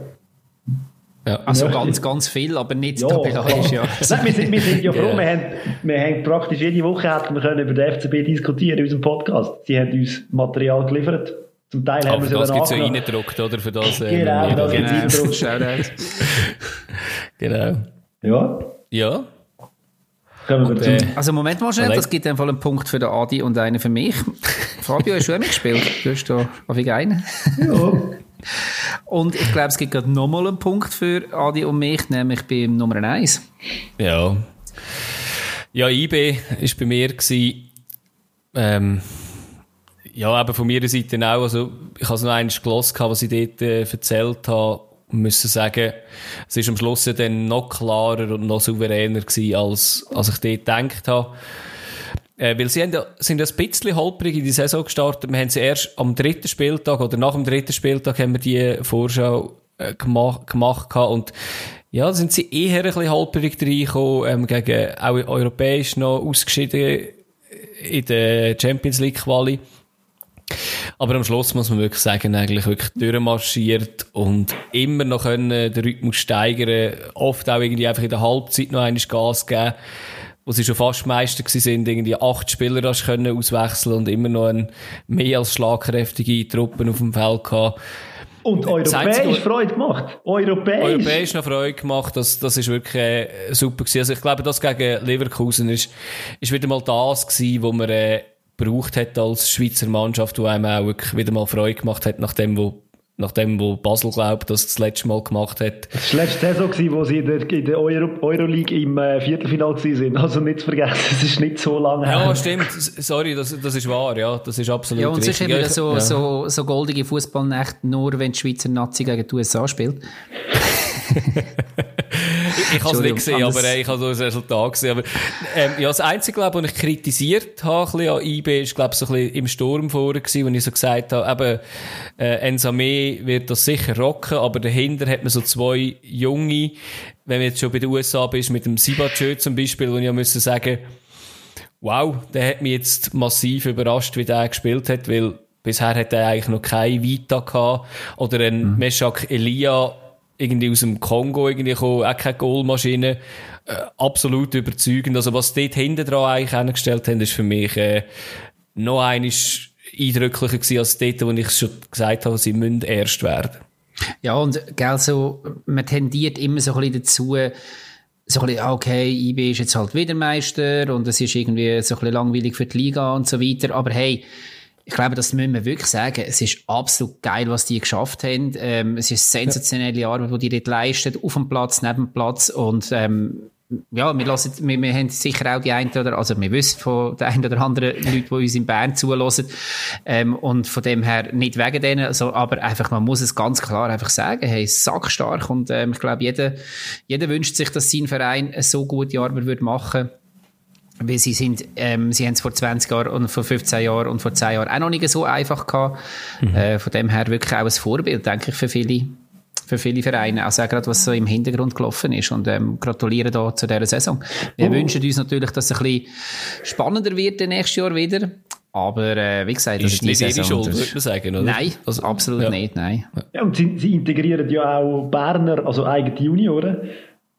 Ja. Also ja. ganz, ganz viel, aber nicht ja, tabellarisch, ja. Nein, wir, sind, wir sind ja froh, ja. Wir, haben, wir haben praktisch jede Woche hätten wir können über den FCB diskutieren in unserem Podcast. Sie haben uns Material geliefert. Zum Teil haben wir sie das gibt es ja reingedruckt, oder? Für das, äh, genau, das genau. gibt's reingedruckt. genau. Ja. Ja. Kommen wir zum... Also Moment mal schnell, das gibt einfach einen Punkt für den Adi und einen für mich. Fabio, hast du auch mitgespielt? Du hast da auf einen. Ja. Und ich glaube, es gibt gerade nochmal einen Punkt für Adi und mich, nämlich beim Nummer 1. Ja. Ja, IB war bei mir, gewesen, ähm, Ja, eben von meiner Seite auch. Also, ich habe es noch eines gelesen, was ich dort äh, erzählt habe. Müssen sagen, es ist am Schluss ja dann noch klarer und noch souveräner gewesen, als, als ich dort gedacht habe. Äh, weil sie haben sind ja ein bisschen holprig in die Saison gestartet. Wir haben sie erst am dritten Spieltag oder nach dem dritten Spieltag haben wir die Vorschau äh, gemacht, gemacht und ja, sind sie eher ein bisschen holprig reingekommen, ähm, gegen auch europäisch noch ausgeschieden in der Champions League Quali. Aber am Schluss muss man wirklich sagen, eigentlich wirklich durchmarschiert und immer noch können den Rhythmus steigern, oft auch irgendwie einfach in der Halbzeit noch einmal Gas geben, wo sie schon fast Meister sind, irgendwie acht Spieler hast können auswechseln und immer noch eine mehr als schlagkräftige Truppen auf dem Feld gehabt. Und europäisch Freude gemacht. Europäisch. Europäisch noch Freude gemacht. Das, das ist wirklich äh, super gewesen. Also ich glaube, das gegen Leverkusen ist, ist wieder mal das gewesen, wo man äh, braucht hat als Schweizer Mannschaft, wo einem auch wirklich wieder mal Freude gemacht hat, nachdem wo nachdem wo Basel glaubt, dass das letzte Mal gemacht hat. Das war letzte Saison, gewesen, wo sie in der, in der Euro, Euroleague im äh, Viertelfinale sind. Also nicht zu vergessen, es ist nicht so lange her. Ja, stimmt. Sorry, das, das ist wahr. Ja, das ist absolut Ja, und richtig. sonst haben wir so, ja. so, so goldige Fußballnächte nur, wenn die Schweizer Nazi gegen die USA spielt. ich ich habe es nicht gesehen, aber äh, ich habe so ein Resultat gesehen. Aber, ähm, ja, das Einzige, glaube was ich kritisiert habe an IB, ist, glaube so ein bisschen im Sturm vorher gewesen, wo ich so gesagt habe, eben, äh, Ensame wird das sicher rocken, aber dahinter hat man so zwei Junge, wenn man jetzt schon bei den USA bist, mit dem Sibachö zum Beispiel, wo ich ja müssen sagen, wow, der hat mich jetzt massiv überrascht, wie der gespielt hat, weil bisher hat er eigentlich noch keine Vita gehabt. Oder ein mhm. Meshak Elia, irgendwie aus dem Kongo irgendwie gekommen, auch keine Goalmaschine. Äh, absolut überzeugend. Also was dort hinten dran eigentlich angestellt haben, ist für mich äh, noch eines eindrücklicher gewesen als dort, wo ich schon gesagt habe, sie müssen erst werden. Ja, und gell, so, man tendiert immer so ein bisschen dazu, so ein bisschen, okay, IB ist jetzt halt wieder Meister und es ist irgendwie so ein bisschen langweilig für die Liga und so weiter, aber hey, ich glaube, das müssen wir wirklich sagen. Es ist absolut geil, was die geschafft haben. Ähm, es ist sensationelle Arbeit, die die dort leisten, auf dem Platz, neben dem Platz. Und ähm, ja, wir, lassen, wir, wir haben sicher auch die einen oder, also wir wissen von den einen oder anderen Leuten, die uns in Bern zulassen. Ähm, und von dem her nicht wegen denen, also, aber einfach, man muss es ganz klar einfach sagen, hey, sackstark. Und ähm, ich glaube, jeder, jeder wünscht sich, dass sein Verein so gute Arbeit würde machen weil sie sind, ähm, sie haben es vor 20 Jahren und vor 15 Jahren und vor 10 Jahren auch noch nicht so einfach gehabt. Mhm. Äh, von dem her wirklich auch ein Vorbild, denke ich, für viele, für viele Vereine. Also auch gerade, was so im Hintergrund gelaufen ist. Und ähm, gratuliere da zu dieser Saison. Wir oh. wünschen uns natürlich, dass es ein bisschen spannender wird nächstes Jahr wieder. Aber äh, wie gesagt, das ist, ist nicht ihre Schuld, würde man sagen, oder? Nein, also, absolut ja. nicht, nein. Ja, und sie, sie integrieren ja auch Berner, also eigene Junioren.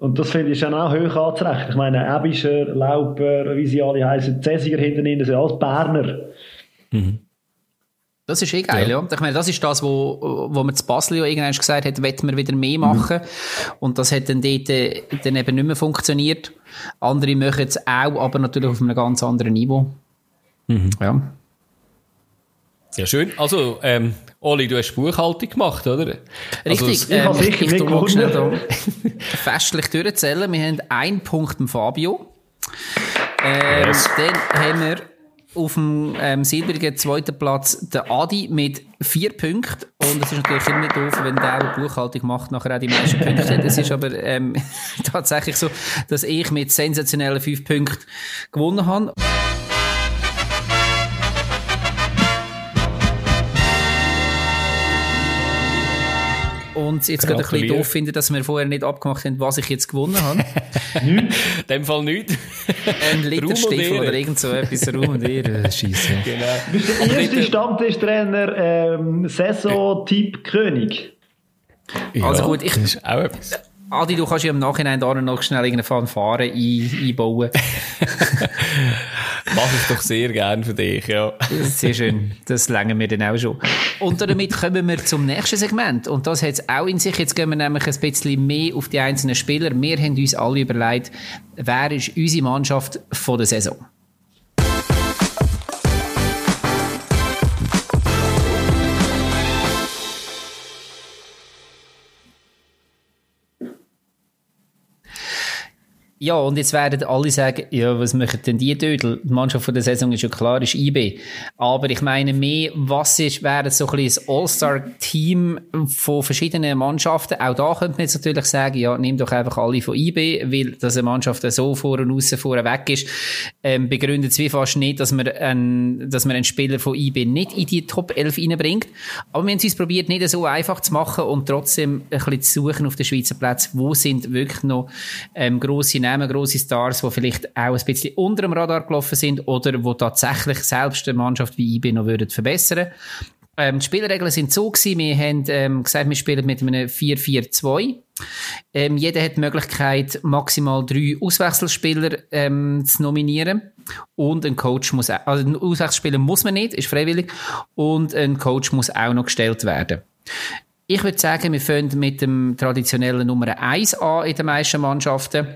Und das finde ich schon auch hoch anzurechnen. Ich meine, Ebischer, Lauper, wie sie alle heißen, Cäsiger hinten drin, sind alles Berner. Mhm. Das ist eh geil, ja. ja. Ich meine, das ist das, wo, wo man zu Basel ja irgendwann gesagt hat, wollen wir wieder mehr machen. Mhm. Und das hat dann dort äh, dann eben nicht mehr funktioniert. Andere machen es auch, aber natürlich auf einem ganz anderen Niveau. Mhm. Ja. Ja, schön. Also, ähm, Oli, du hast Buchhaltung gemacht, oder? Richtig. Also, ähm, ich, ich mal schnell festlich durchzählen. Wir haben einen Punkt im Fabio. Ähm, yes. Dann haben wir auf dem ähm, silbrigen zweiten Platz den Adi mit vier Punkten. Und es ist natürlich immer doof, wenn der, der Buchhaltung macht, nachher auch die meisten Punkte hat. Es ist aber ähm, tatsächlich so, dass ich mit sensationellen fünf Punkten gewonnen habe. Und jetzt gerade ein bisschen doof finde, dass wir vorher nicht abgemacht haben, was ich jetzt gewonnen habe. In dem Fall nicht. Ein Literstiefel oder irgend so etwas Ruhm und Ehre schießen. Genau. Du bist der erste Stammtischtrainer ähm, Saison-Typ König. Ja, also gut, ich... Das ist auch etwas. Adi, du kannst ja im Nachhinein da noch schnell irgendeine Fanfare ein, einbauen. Mache ich doch sehr gern für dich, ja. Sehr schön. Das längen wir dann auch schon. Und damit kommen wir zum nächsten Segment. Und das hat es auch in sich. Jetzt gehen wir nämlich ein bisschen mehr auf die einzelnen Spieler. Wir haben uns alle überlegt, wer ist unsere Mannschaft von der Saison? Ja, und jetzt werden alle sagen, ja, was machen denn die Dödel? Die Mannschaft von der Saison ist ja klar, ist IB. Aber ich meine mehr, was ist, wäre so ein bisschen ein All-Star-Team von verschiedenen Mannschaften? Auch da könnte man jetzt natürlich sagen, ja, nimm doch einfach alle von IB, weil, dass eine Mannschaft so vor und außen vorne weg ist, ähm, begründet es wie fast nicht, dass man, ein, dass man einen Spieler von IB nicht in die Top 11 reinbringt. Aber wir haben es probiert, nicht so einfach zu machen und trotzdem ein bisschen zu suchen auf den Schweizer Platz, wo sind wirklich noch ähm, grosse Namen, grosse Stars, die vielleicht auch ein bisschen unter dem Radar gelaufen sind oder wo tatsächlich selbst eine Mannschaft wie IB noch würden verbessern ähm, die Spielregeln sind so gewesen, wir haben ähm, gesagt, wir spielen mit einem 4-4-2. Ähm, jeder hat die Möglichkeit, maximal drei Auswechselspieler ähm, zu nominieren. Und ein Coach muss, auch, also ein Auswechselspieler muss man nicht, ist freiwillig. Und ein Coach muss auch noch gestellt werden. Ich würde sagen, wir fangen mit dem traditionellen Nummer 1 an in den meisten Mannschaften.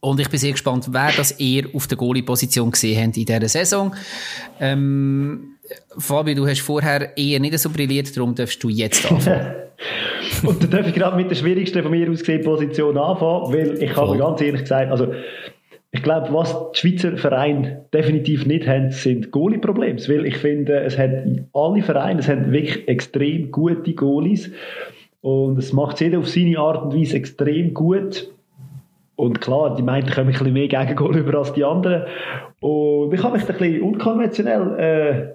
Und ich bin sehr gespannt, wer das eher auf der Goalie-Position gesehen hat in dieser Saison. Ähm, Fabi, du hast vorher eher nicht so brilliert, darum darfst du jetzt anfangen. Und dann darf ich gerade mit der schwierigsten von mir aus gesehen Position anfangen, weil ich habe ganz ehrlich gesagt, also ich glaube, was die Schweizer Vereine definitiv nicht haben, sind Goalie-Probleme. Weil ich finde, es hat alle Vereine, es haben wirklich extrem gute Goalies. Und es macht jeder auf seine Art und Weise extrem gut. Und klar, die meinen, kommen ein bisschen mehr Gegengol über als die anderen. Und ich habe mich ein bisschen unkonventionell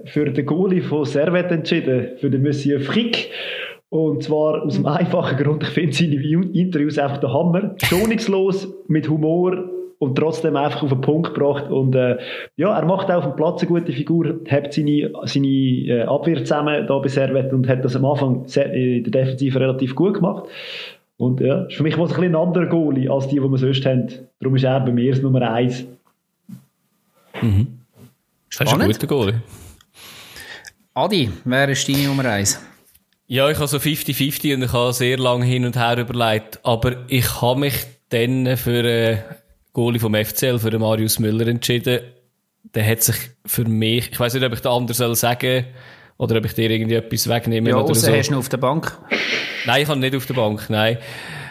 äh, für den Goalie von Servet entschieden, für den Monsieur Frick. Und zwar aus dem einfachen Grund, ich finde seine Interviews einfach der Hammer. Schonungslos, mit Humor und trotzdem einfach auf den Punkt gebracht. Und äh, ja, er macht auch auf dem Platz eine gute Figur, hat seine, seine äh, Abwehr zusammen da bei Servet und hat das am Anfang in der Defensive relativ gut gemacht. Und ja, ist für mich was ein, ein anderer Goalie als die, die wir sonst haben. Darum ist er bei mir das Nummer 1. Mhm. Das ist ein guter Goalie. Adi, wer ist deine Nummer 1? Ja, ich habe so 50-50 und ich habe sehr lange hin und her überlegt. Aber ich habe mich dann für einen Goalie vom FCL, für Marius Müller entschieden. Der hat sich für mich, ich weiß nicht, ob ich den anderen soll sagen oder ob ich dir irgendwie etwas wegnehme. Ja, oder so. hast du auf der Bank. Nein, ich habe nicht auf der Bank, nein.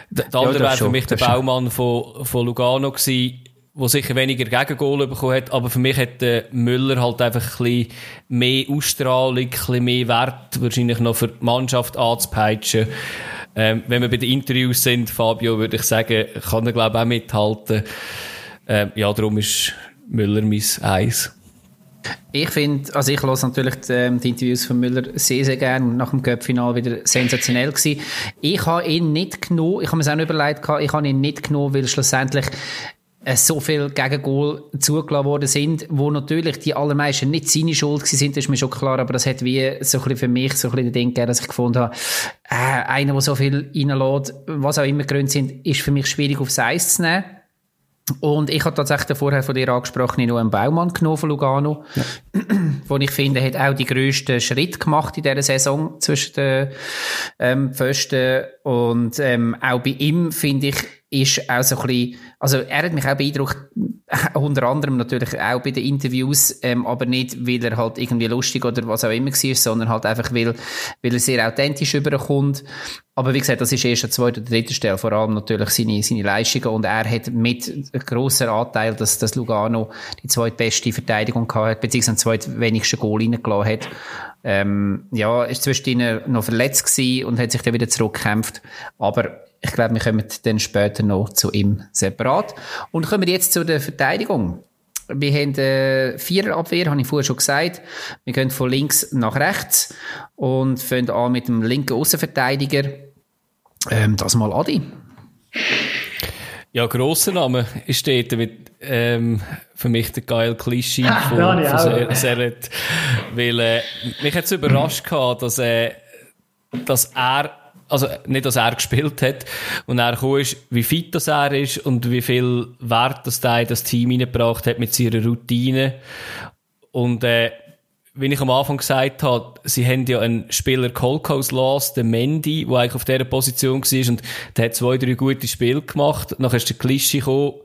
Der ja, andere wäre für mich der Baumann von, von Lugano gewesen, der sicher weniger Gegengol bekommen hat, aber für mich hat der Müller halt einfach ein bisschen mehr Ausstrahlung, ein bisschen mehr Wert wahrscheinlich noch für die Mannschaft anzupeitschen. Ähm, wenn wir bei den Interviews sind, Fabio, würde ich sagen, kann er glaube ich auch mithalten. Ähm, ja, darum ist Müller mein Eis. Ich finde, also ich höre natürlich die, ähm, die, Interviews von Müller sehr, sehr gerne und nach dem Cup-Final wieder sensationell gewesen. Ich habe ihn nicht genommen, ich habe mir es auch nicht überlegt, ich habe ihn nicht genommen, weil schlussendlich äh, so viel Gegengol zugelassen worden sind, wo natürlich die allermeisten nicht seine Schuld sind, das ist mir schon klar, aber das hat wie so ein bisschen für mich so ein bisschen den Ding gegeben, dass ich gefunden habe, äh, einer, der so viel reinlässt, was auch immer Gründe sind, ist für mich schwierig aufs Eis zu nehmen. Und ich habe tatsächlich vorher von dir angesprochenen Noah Baumann genommen von Lugano, ja. wo ich finde, hat auch die grössten Schritt gemacht in dieser Saison zwischen den ähm, Pfosten. Und ähm, auch bei ihm, finde ich, ist auch so ein bisschen, also er hat mich auch beeindruckt, unter anderem natürlich auch bei den Interviews, ähm, aber nicht, weil er halt irgendwie lustig oder was auch immer war, sondern halt einfach, weil, weil er sehr authentisch überkommt. Aber wie gesagt, das ist erst an zweiter oder dritter Stelle, vor allem natürlich seine, seine Leistungen und er hat mit einem grossen Anteil, dass, dass Lugano die zweitbeste Verteidigung gehabt hat, beziehungsweise zweitwenigsten Goal reingelassen hat. Ähm, ja, ist zwischendrin noch verletzt gewesen und hat sich dann wieder zurückgekämpft. Aber ich glaube, wir kommen dann später noch zu ihm separat. Und kommen jetzt zu der Verteidigung. Wir haben eine Viererabwehr, habe ich vorher schon gesagt. Wir gehen von links nach rechts und fangen an mit dem linken Außenverteidiger. Ähm, das mal Adi. Ja, grosser Name ist dort mit, ähm, für mich der geile Klischee ah, von, ja, von Seret. Weil, äh, mich hat es überrascht gehabt, dass, äh, dass er also nicht, dass er gespielt hat und er ist, wie fit das er ist und wie viel Wert das da in das Team hineingebracht hat mit seiner Routine. Und äh, wie ich am Anfang gesagt habe, sie haben ja einen Spieler Kolkos Loss, den Mendy, der eigentlich auf dieser Position war und der hat zwei, drei gute Spiele gemacht. Nachher ist der Klischee gekommen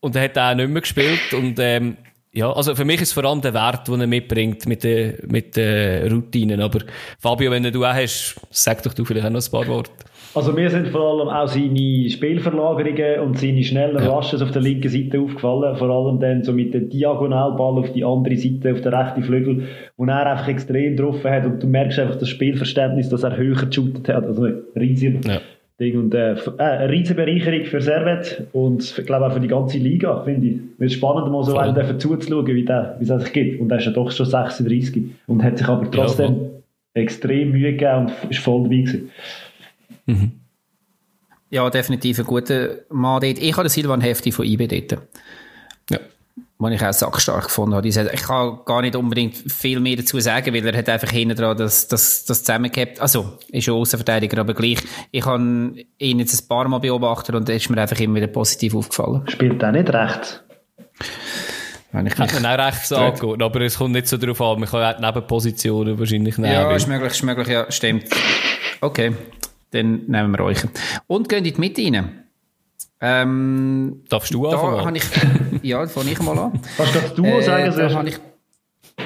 und er hat auch nicht mehr gespielt und ähm, ja, also für mich ist es vor allem der Wert, den er mitbringt mit den, mit den Routinen. Aber Fabio, wenn du auch hast, sag doch du vielleicht auch noch ein paar Worte. Also mir sind vor allem auch seine Spielverlagerungen und seine schnellen ja. Rushes auf der linken Seite aufgefallen. Vor allem dann so mit dem Diagonalball auf die andere Seite, auf der rechten Flügel, wo er einfach extrem getroffen hat und du merkst einfach das Spielverständnis, dass er höher geshootet hat. Also riesig. Ja. Ding und äh, äh, eine riesige Bereicherung für Servet und ich glaube auch für die ganze Liga, finde ich. Es ist spannend, mal so einen zuzuschauen, wie, der, wie es sich gibt. Und er ist ja doch schon 36 und hat sich aber trotzdem ja, extrem Mühe gegeben und ist voll dabei gewesen. Mhm. Ja, definitiv ein guter Mann dort. Ich habe den Silvan Hefti von IB dort. Ja. Was ich auch sackstark gefunden habe. Ich kann gar nicht unbedingt viel mehr dazu sagen, weil er hat einfach hinten dran das, das, das zusammengehabt. Also, ist schon Außenverteidiger, aber gleich. Ich habe ihn jetzt ein paar Mal beobachtet und da ist mir einfach immer wieder positiv aufgefallen. Spielt er nicht recht? Wenn ich Hat man auch rechts angehört, aber es kommt nicht so darauf an. Man kann auch Nebenpositionen wahrscheinlich nehmen. Ja, ist möglich, ist möglich, ja, stimmt. Okay dann nehmen wir euch. Und gehen in die Mitte rein. Ähm, Darfst du anfangen? Ich, ja, fange ich mal an. Kannst du das Duo äh, sagen? Da ich,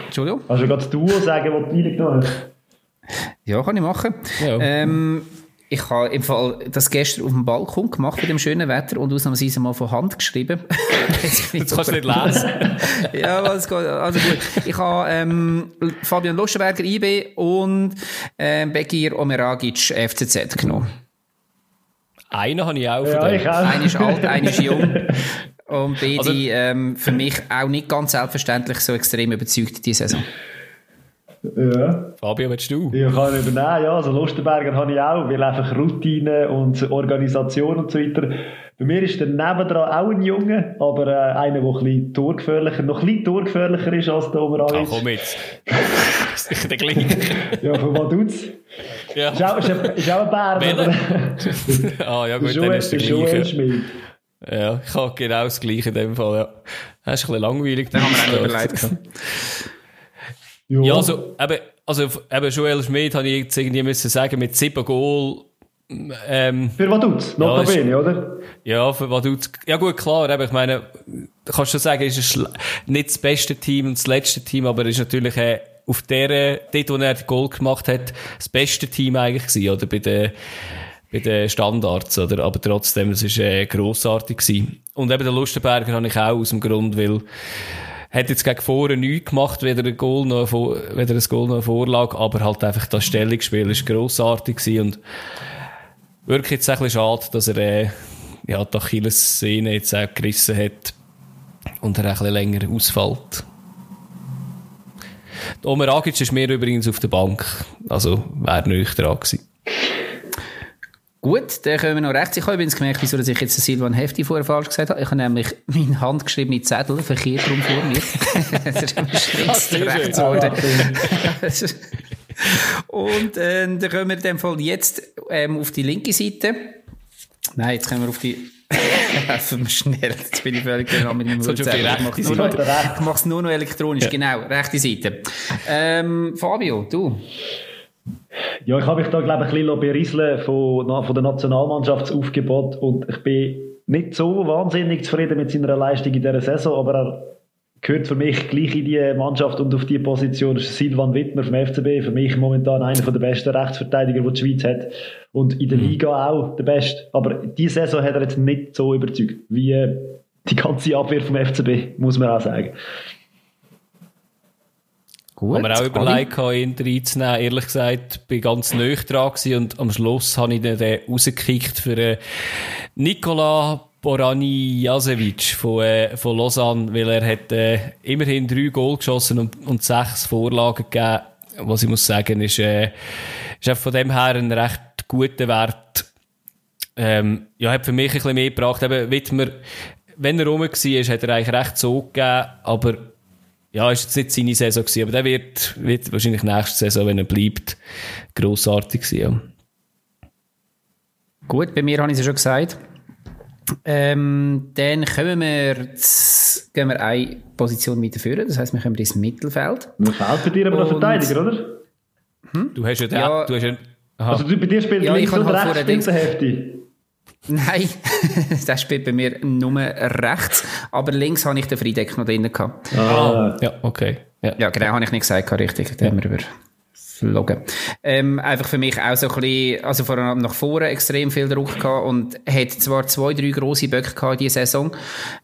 Entschuldigung? Kannst du das Duo sagen, was du reingenommen hast? Ja, kann ich machen. Ja. Ähm, ich habe im Fall das gestern auf dem Balkon gemacht bei dem schönen Wetter und ausnahmsweise mal von Hand geschrieben. Jetzt, kannst du nicht lesen. ja, alles gut. Also gut. Ich habe ähm, Fabian Loschenberger IB und ähm, Bekir Omeragic FCZ genommen. Einen habe ich auch ja, ich auch. Einer ist alt, einer ist jung. Und beide also, ähm, für mich auch nicht ganz selbstverständlich so extrem überzeugt diese Saison. Ja. Fabio, willst du? Ich kann übernehmen, ja. Also Lustenberger habe ich auch, weil einfach Routine und Organisation und so weiter. Bei mir ist der nebendran auch ein Junge, aber äh, einer, der ein bisschen torgefährlicher, noch ein bisschen torgefährlicher ist als der Omeragic. Ah, komm jetzt. Sicher der gleiche. ja, von Vaduz. Ja. Ist auch, ist, ist auch ein Bär. ah, ja gut, dann ist der gleiche. Ja, ich habe genau das gleiche in dem Fall, ja. Das ist ein bisschen langweilig. Den haben wir auch überlegt. Ja, ja also, eben, also, eben Joel Schmidt habe ich jetzt irgendwie müssen sagen, mit sieben Goal, ähm, Für Vaduz, noch ja, bene, oder? Ja, für Vaduz. Ja gut, klar, eben, ich meine, du kannst schon sagen, ist es nicht das beste Team und das letzte Team, aber ist natürlich äh, auf der, dort, wo er den Goal gemacht hat, das beste Team eigentlich gewesen, oder? Bei den, bei den Standards, oder? Aber trotzdem, es ist äh, grossartig gewesen. Und eben den Lustenberger habe ich auch aus dem Grund, weil hat jetzt gegen vorne nichts gemacht, weder ein Goal noch eine, weder ein Goal noch eine Vorlage, aber halt einfach das Stellungsspiel ist grossartig und wirklich jetzt ein bisschen schade, dass er, äh, ja, die Achilles-Szene jetzt auch gerissen hat und er ein bisschen länger ausfällt. Omer Agic ist mir übrigens auf der Bank, also wäre nicht dran gewesen. Gut, dann kommen wir noch rechts. Ich habe übrigens gemerkt, wieso ich jetzt Silvan Hefti vorher falsch gesagt habe. Ich habe nämlich meinen handgeschriebenen Zettel verkehrt rum vor mir. das ist links rechts geworden. Und äh, dann kommen wir in dem Fall jetzt ähm, auf die linke Seite. Nein, jetzt kommen wir auf die... Helfen wir schnell. Jetzt bin ich völlig genau mit dem Zettel. Ich mache es nur, noch elektronisch. Ja. Genau, rechte Seite. Ähm, Fabio, du... Ja, ich habe mich da, glaube ich, ein bisschen berieseln von, von der Nationalmannschaftsaufgebot und ich bin nicht so wahnsinnig zufrieden mit seiner Leistung in dieser Saison, aber er gehört für mich gleich in die Mannschaft und auf die Position ist Silvan Wittmer vom FCB, für mich momentan einer der besten Rechtsverteidiger, die die Schweiz hat und in der mhm. Liga auch der Beste, aber diese Saison hat er jetzt nicht so überzeugt wie die ganze Abwehr vom FCB, muss man auch sagen. Gut. Haben wir auch überlegt, ihn reinzunehmen. Ehrlich gesagt, bin ganz neu dran gewesen und am Schluss habe ich dann rausgekickt für äh, Nikola Borani Jasevic von, äh, von Lausanne, weil er hat äh, immerhin drei Goal geschossen und, und sechs Vorlagen gegeben. Was ich muss sagen, ist, äh, ist einfach von dem her ein recht guter Wert. Ähm, ja, hat für mich ein bisschen mehr gebracht. Eben, Wittmer, wenn er rum war, hat er eigentlich recht so gegeben, aber ja, ist jetzt nicht seine Saison gewesen, aber der wird, wird wahrscheinlich nächste Saison, wenn er bleibt, grossartig sein. Ja. Gut, bei mir habe ich es ja schon gesagt. Ähm, dann kommen wir, zu, gehen wir eine Position weiterführen, das heisst, wir kommen ins Mittelfeld. Mir fehlt bei dir aber noch Verteidiger, oder? Hm? Du hast ja, den, ja, du hast ja, also bei dir spielt ja, links und rechts in der Hälfte. Nein, das spielt bei mir nur rechts, aber links habe ich den Friedeck noch drin gehabt. Ah, ja, okay. Ja, ja genau, habe ich nicht gesagt, richtig. Ja. haben wir über geflogen. Ähm, einfach für mich auch so ein bisschen, also vor allem nach vorne extrem viel Druck gehabt und hat zwar zwei, drei grosse Böcke gehabt diese Saison.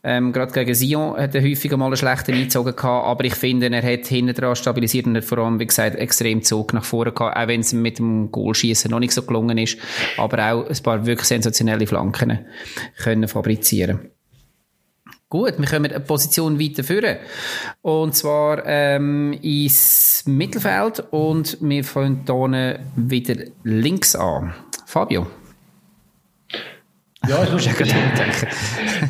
Ähm, gerade gegen Sion hat er häufiger mal einen schlechten eingezogen gehabt, aber ich finde, er hat hinten dran stabilisiert und hat vor allem, wie gesagt, extrem Zug nach vorne gehabt, auch wenn es mit dem Goalschießen noch nicht so gelungen ist, aber auch ein paar wirklich sensationelle Flanken können fabrizieren. Gut, wir kommen eine Position weiter führen. Und zwar ähm, ins Mittelfeld und wir fangen hier wieder links an. Fabio. Ja, ich muss ja gerade denken.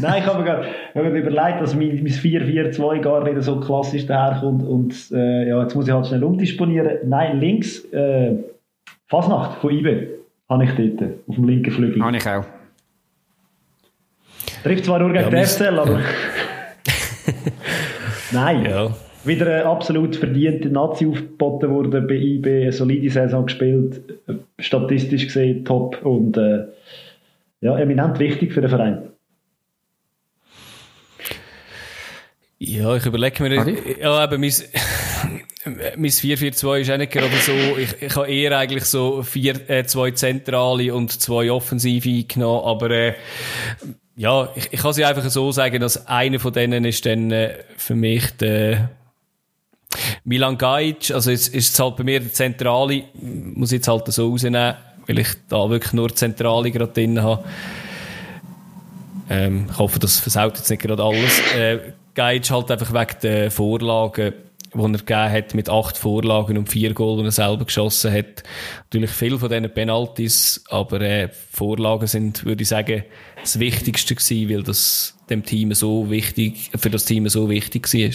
Nein, ich habe mir gerade überlegt, dass mein, mein 4-4-2 gar nicht so klassisch daherkommt und äh, ja, jetzt muss ich halt schnell umdisponieren. Nein, links äh, Fasnacht von IBE habe ich dort, auf dem linken Flügel. Habe ich auch. Trifft zwar nur gegen ja, FCL, aber. Nein. Ja. Wieder eine absolut verdiente Nazi aufgeboten worden bei IB, eine solide Saison gespielt, statistisch gesehen top und äh, ja, eminent wichtig für den Verein. Ja, ich überlege mir, ja, eben, mein, mein 4-4-2 ist auch nicht gerade so, ich, ich habe eher eigentlich so vier, äh, zwei Zentrale und zwei Offensive genommen, aber äh, ja, ich, ich kann sie einfach so sagen, dass einer von denen ist dann äh, für mich der Milan Gajic, also jetzt ist es halt bei mir der Zentrale, muss ich jetzt halt so rausnehmen, weil ich da wirklich nur Zentrale gerade drin habe. Ähm, ich hoffe, das versaut jetzt nicht gerade alles. Äh, Gajic halt einfach wegen der Vorlagen die er gegeben hat mit acht Vorlagen und vier Goal, die er selber geschossen hat. Natürlich viel von diesen Penalties, aber äh, Vorlagen sind, würde ich sagen, das Wichtigste gewesen, weil das dem Team so wichtig, für das Team so wichtig war.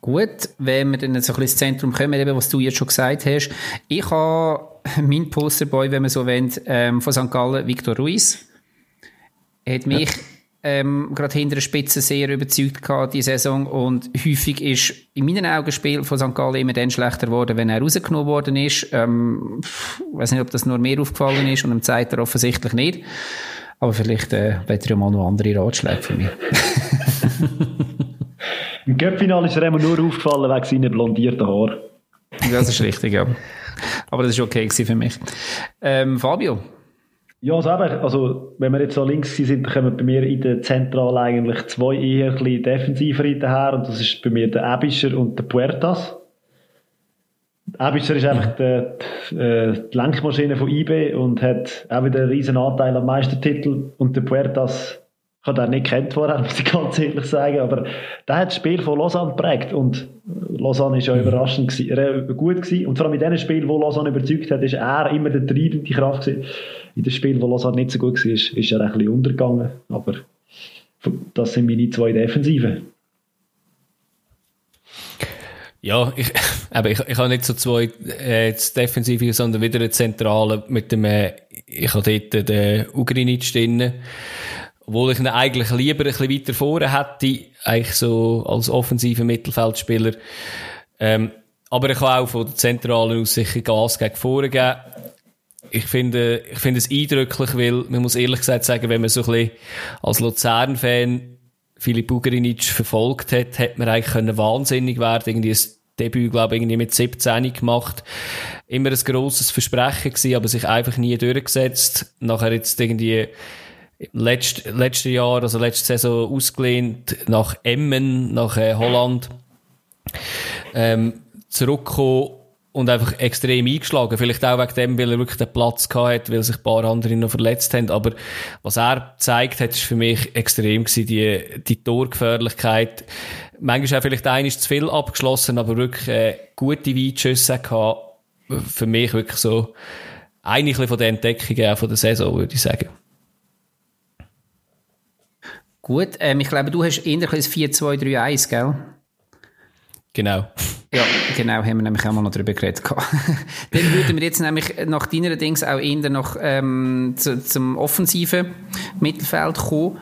Gut, wenn wir dann so ein bisschen ins Zentrum kommen, eben, was du jetzt schon gesagt hast. Ich habe meinen Posterboy, wenn man so will, ähm, von St. Gallen, Victor Ruiz. Hat mich ja ähm, gerade hinter der Spitze sehr überzeugt gehabt, die Saison. Und häufig ist in meinen Augen das Spiel von St. Gallen immer dann schlechter geworden, wenn er rausgenommen worden ist. Ähm, ich weiß nicht, ob das nur mir aufgefallen ist und im Zeiter offensichtlich nicht. Aber vielleicht äh, wird er ja mal noch andere Ratschläge von mir. Im Cup-Finale ist er immer nur aufgefallen wegen seinen blondierten Haaren. Das ist richtig, ja. Aber das war okay für mich. Ähm, Fabio, ja, selber. Also, wenn wir jetzt so links sind, kommen bei mir in der Zentrale eigentlich zwei eher ein bisschen defensiver her. Und das ist bei mir der Abischer und der Puertas. Der Abischer ist einfach die, äh, die Lenkmaschine von IB und hat auch wieder einen riesen Anteil am Meistertitel. Und der Puertas ich habe den nicht kennt vorher, muss ich ganz ehrlich sagen, aber der hat das Spiel von Lausanne geprägt und Lausanne ist ja mhm. überraschend gewesen, äh, gut gewesen und vor allem in dem Spiel, wo Lausanne überzeugt hat, ist er immer der treibende Kraft gewesen. In dem Spiel, wo Lausanne nicht so gut war, ist, er ein bisschen untergegangen, aber das sind meine zwei Defensiven. Ja, ich, aber ich, ich habe nicht so zwei äh, Defensive, sondern wieder eine Zentrale mit dem, äh, ich habe dort den Ugrinic drin obwohl ich ihn eigentlich lieber ein bisschen weiter vorne hätte, eigentlich so als offensiver Mittelfeldspieler. Ähm, aber ich kann auch von der Zentralen aus sicher Gas gegen vorne geben. Ich finde, ich finde es eindrücklich, weil man muss ehrlich gesagt sagen, wenn man so ein bisschen als Luzern-Fan Filip Bugerinic verfolgt hat, hat man eigentlich können wahnsinnig werden. Irgendwie ein Debüt, glaube ich, irgendwie mit 17 gemacht. Immer ein grosses Versprechen gewesen, aber sich einfach nie durchgesetzt. Nachher jetzt irgendwie letzt, letztes Jahr, also letzte Saison ausgelehnt nach Emmen, nach äh, Holland, ähm, zurückgekommen und einfach extrem eingeschlagen. Vielleicht auch wegen dem, weil er wirklich den Platz gehabt hat, weil sich ein paar andere noch verletzt haben. Aber was er gezeigt hat, ist für mich extrem gewesen, die, die Torgefährlichkeit. Manchmal auch vielleicht eines zu viel abgeschlossen, aber wirklich äh, gute Weitschüsse gehabt. Für mich wirklich so eine von den Entdeckungen von der Saison, würde ich sagen. Gut, ähm, ich glaube, du hast eher ein 4-2-3-1, gell? Genau. Ja, genau, haben wir nämlich auch mal noch darüber geredet. Dann würden wir jetzt nämlich nach deiner Dings auch eher noch ähm, zu, zum offensiven Mittelfeld kommen.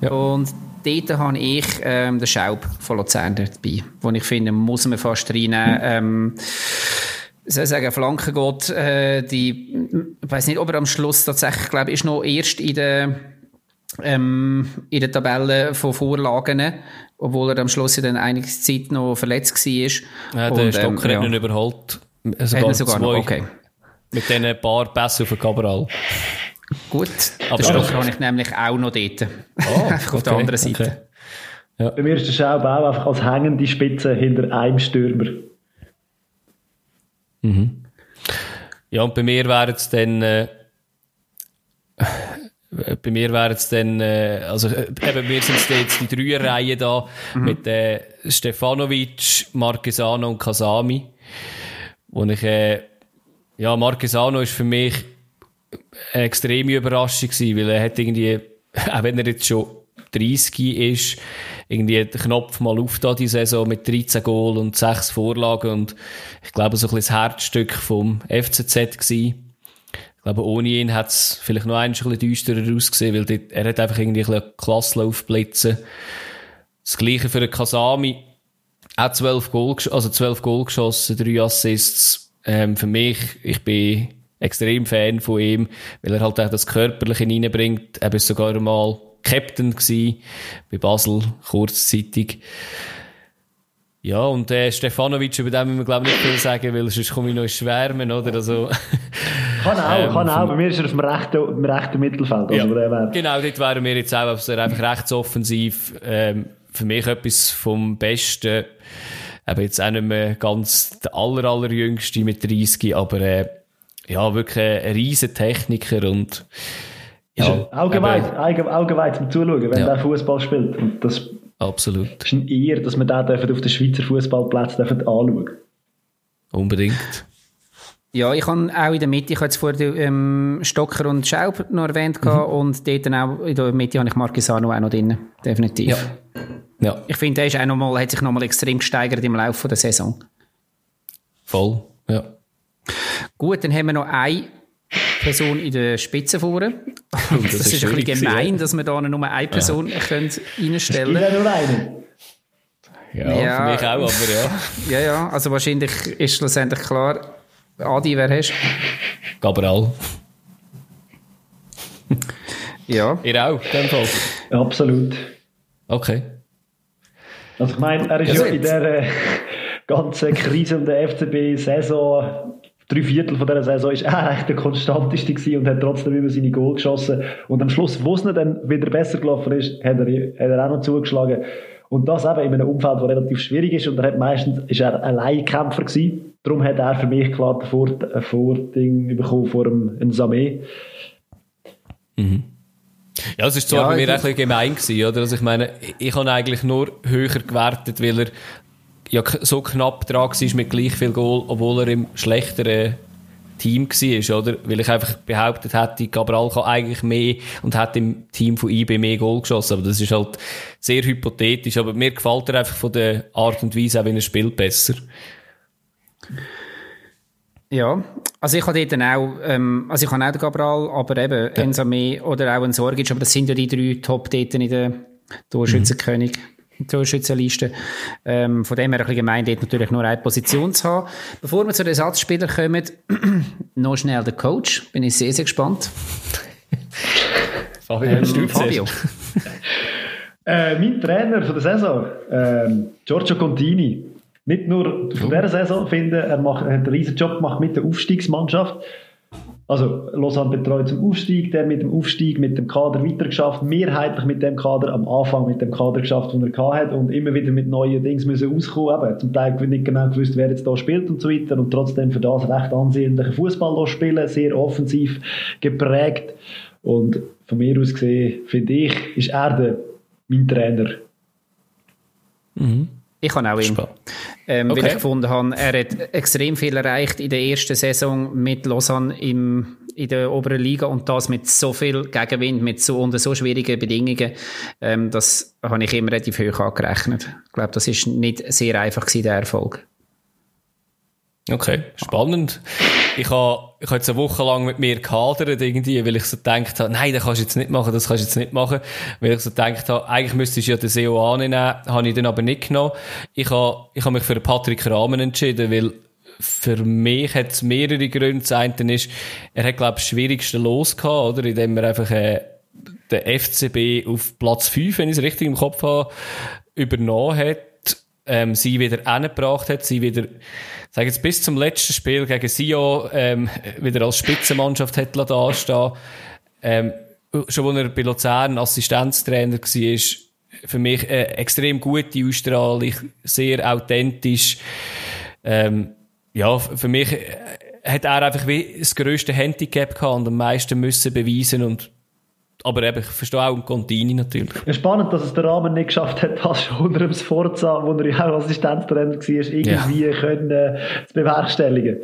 Ja. Und dort habe ich ähm, den Schaub von Luzern dabei, wo ich finde, muss man fast reinnehmen. Ähm, soll ich sagen, Flanken geht, äh, die, ich weiß nicht, ob er am Schluss tatsächlich, glaube ich, ist noch erst in der ähm, in der Tabelle von Vorlagen, obwohl er am Schluss ja dann einige Zeit noch verletzt war. Ja, der und, Stocker ähm, hat ihn überholt. Sogar, hat sogar zwei, noch, okay. Mit diesen paar Pässen auf den Cabral. Gut, aber den Stocker habe ich nämlich auch noch dort. Oh, einfach auf der anderen Seite. Okay. Ja. Bei mir ist der Schaub auch einfach als hängende Spitze hinter einem Stürmer. Mhm. Ja, und bei mir wären es dann... Äh, bei mir wären es dann, äh, also äh, eben, wir sind jetzt die Dreierreihe da mhm. mit äh, Stefanovic, Marquesano und Kasami. Wo ich, äh, ja, Marquesano ist für mich eine extreme Überraschung gewesen, weil er hat irgendwie, auch wenn er jetzt schon 30 ist, irgendwie den Knopf mal auf da die Saison mit 13 Goal und 6 Vorlagen und ich glaube so ein bisschen das Herzstück vom FCZ gewesen. Ich glaube, ohne ihn hat es vielleicht noch ein bisschen düsterer ausgesehen, weil dort, er hat einfach irgendwie ein Klasse aufblitzen. Das Gleiche für den Kasami. Auch 12 Goal, also 12 Goal geschossen, 3 Assists. Ähm, für mich, ich bin extrem Fan von ihm, weil er halt auch das Körperliche reinbringt. Er ist sogar mal Captain gewesen, bei Basel, kurzzeitig. Ja, und äh, Stefanovic, über den müssen wir glaube ich nicht viel sagen, weil sonst komme ich noch Schwärmen, oder? Also, kann auch, ähm, kann auch. Bei mir ist er auf dem rechten, dem rechten Mittelfeld. Also ja. Genau, dort wären wir jetzt auch, also einfach rechtsoffensiv, ähm, für mich etwas vom Besten. Eben jetzt auch nicht mehr ganz der aller, allerjüngste mit 30, aber äh, ja, wirklich ein riesen Techniker und ja, Augenweit, Augenweit zum Zuschauen, wenn ja. der Fußball spielt. Und das Absolut. ist ein Ehr, dass wir den auf den Schweizer Fußballplatz anschauen Unbedingt. Ja, ich habe auch in der Mitte, ich habe jetzt vorher ähm, Stocker und Schaub noch erwähnt mhm. und dort dann auch in der Mitte habe ich Marquesano auch noch drin. Definitiv. Ja. ja. Ich finde, der ist auch noch mal, hat sich nochmal extrem gesteigert im Laufe der Saison. Voll, ja. Gut, dann haben wir noch eine Person in der Spitze vorne. Das, das, ist, ist ein bisschen gemein, dass wir da nur eine Person ja. können reinstellen können. nur eine. Ja, ja, für mich auch, aber ja. ja, ja, also wahrscheinlich ist schlussendlich klar, Adi, wer hast du? Gabriel. ja. Ihr auch, in dem Fall? Absolut. Okay. Also ich meine, er ist ja, ja in der ganzen krisenden FCB-Saison drei Viertel von dieser Saison ist er echt der konstanteste gewesen und hat trotzdem immer seine Goal geschossen. Und am Schluss, wo es dann wieder besser gelaufen ist, hat er, hat er auch noch zugeschlagen. Und das eben in einem Umfeld, das relativ schwierig ist und er hat meistens, ist er Alleinkämpfer gewesen. Darum hat er für mich klar den Vor Vording bekommen vor dem Samé. Mhm. Ja, es war zwar ja, bei mir ein bisschen gemein gewesen, oder? Also ich meine, ich habe eigentlich nur höher gewertet, weil er ja so knapp dran war mit gleich viel Goal, obwohl er im schlechteren Team war, oder? Weil ich einfach behauptet hätte, Cabral kann eigentlich mehr und hat im Team von IB mehr Goal geschossen. Aber das ist halt sehr hypothetisch. Aber mir gefällt er einfach von der Art und Weise, auch wie er spielt, besser. Ja, also ich habe dann auch, ähm, also ich habe auch den Cabral, aber eben ja. Ensame oder auch ein Sorgic, aber das sind ja die drei Top dort in der Torschützenkönig. Mhm. Torschützenliste. Ähm, von dem her ein bisschen gemeint, dort natürlich nur eine Position zu haben. Bevor wir zu den Ersatzspielern kommen, noch schnell der Coach. Bin ich sehr, sehr gespannt. Fabio, ähm, Fabio. äh, mein Trainer von der Saison, ähm, Giorgio Contini. Nicht nur von dieser Saison finde er macht, er hat einen riesen Job gemacht mit der Aufstiegsmannschaft. Also Lausanne betreut zum Aufstieg, der mit dem Aufstieg, mit dem Kader weitergeschafft, mehrheitlich mit dem Kader, am Anfang mit dem Kader geschafft, den er hatte und immer wieder mit neuen Dingen müssen auskommen. Eben, zum Teil nicht genau gewusst, wer jetzt da spielt und so weiter und trotzdem für das recht ansehnlichen Fußball spielen, sehr offensiv geprägt und von mir aus gesehen, finde ich, ist er der, mein Trainer. Mhm. Ich habe auch ihn. Ähm, okay. Weil ich gefunden habe, er hat extrem viel erreicht in der ersten Saison mit Lausanne im, in der oberen Liga und das mit so viel Gegenwind, mit so unter so schwierigen Bedingungen. Ähm, das habe ich immer relativ hoch angerechnet. Ich glaube, das ist nicht sehr einfach gewesen, der Erfolg. Okay, spannend. Ich habe ich hab jetzt eine Woche lang mit mir gehadert irgendwie, weil ich so gedacht habe, nein, das kannst du jetzt nicht machen, das kannst du jetzt nicht machen. Weil ich so gedacht habe, eigentlich müsstest du ja den SEO annehmen, habe ich dann aber nicht genommen. Ich habe, ich habe mich für Patrick Rahmen entschieden, weil für mich hat es mehrere Gründe. Das eine ist, er hat, glaube ich, das schwierigste Los gehabt, oder? Indem er einfach, äh, der FCB auf Platz 5, wenn ich es richtig im Kopf habe, übernommen hat, ähm, sie wieder angebracht hat, sie wieder, sag jetzt bis zum letzten Spiel gegen Sio, ähm, wieder als Spitzenmannschaft hat dastehen ähm, schon als er bei Luzern Assistenztrainer war, für mich eine extrem gute Ausstrahlung, sehr authentisch. Ähm, ja, für mich hat er einfach wie das grösste Handicap gehabt und am meisten müssen beweisen und aber eben, ich verstehe auch Contini natürlich. Ja, spannend, dass es der Rahmen nicht geschafft hat, fast schon unter dem Sforza, wo er ja auch Assistenztrainer war, irgendwie ja. können, äh, zu bewerkstelligen.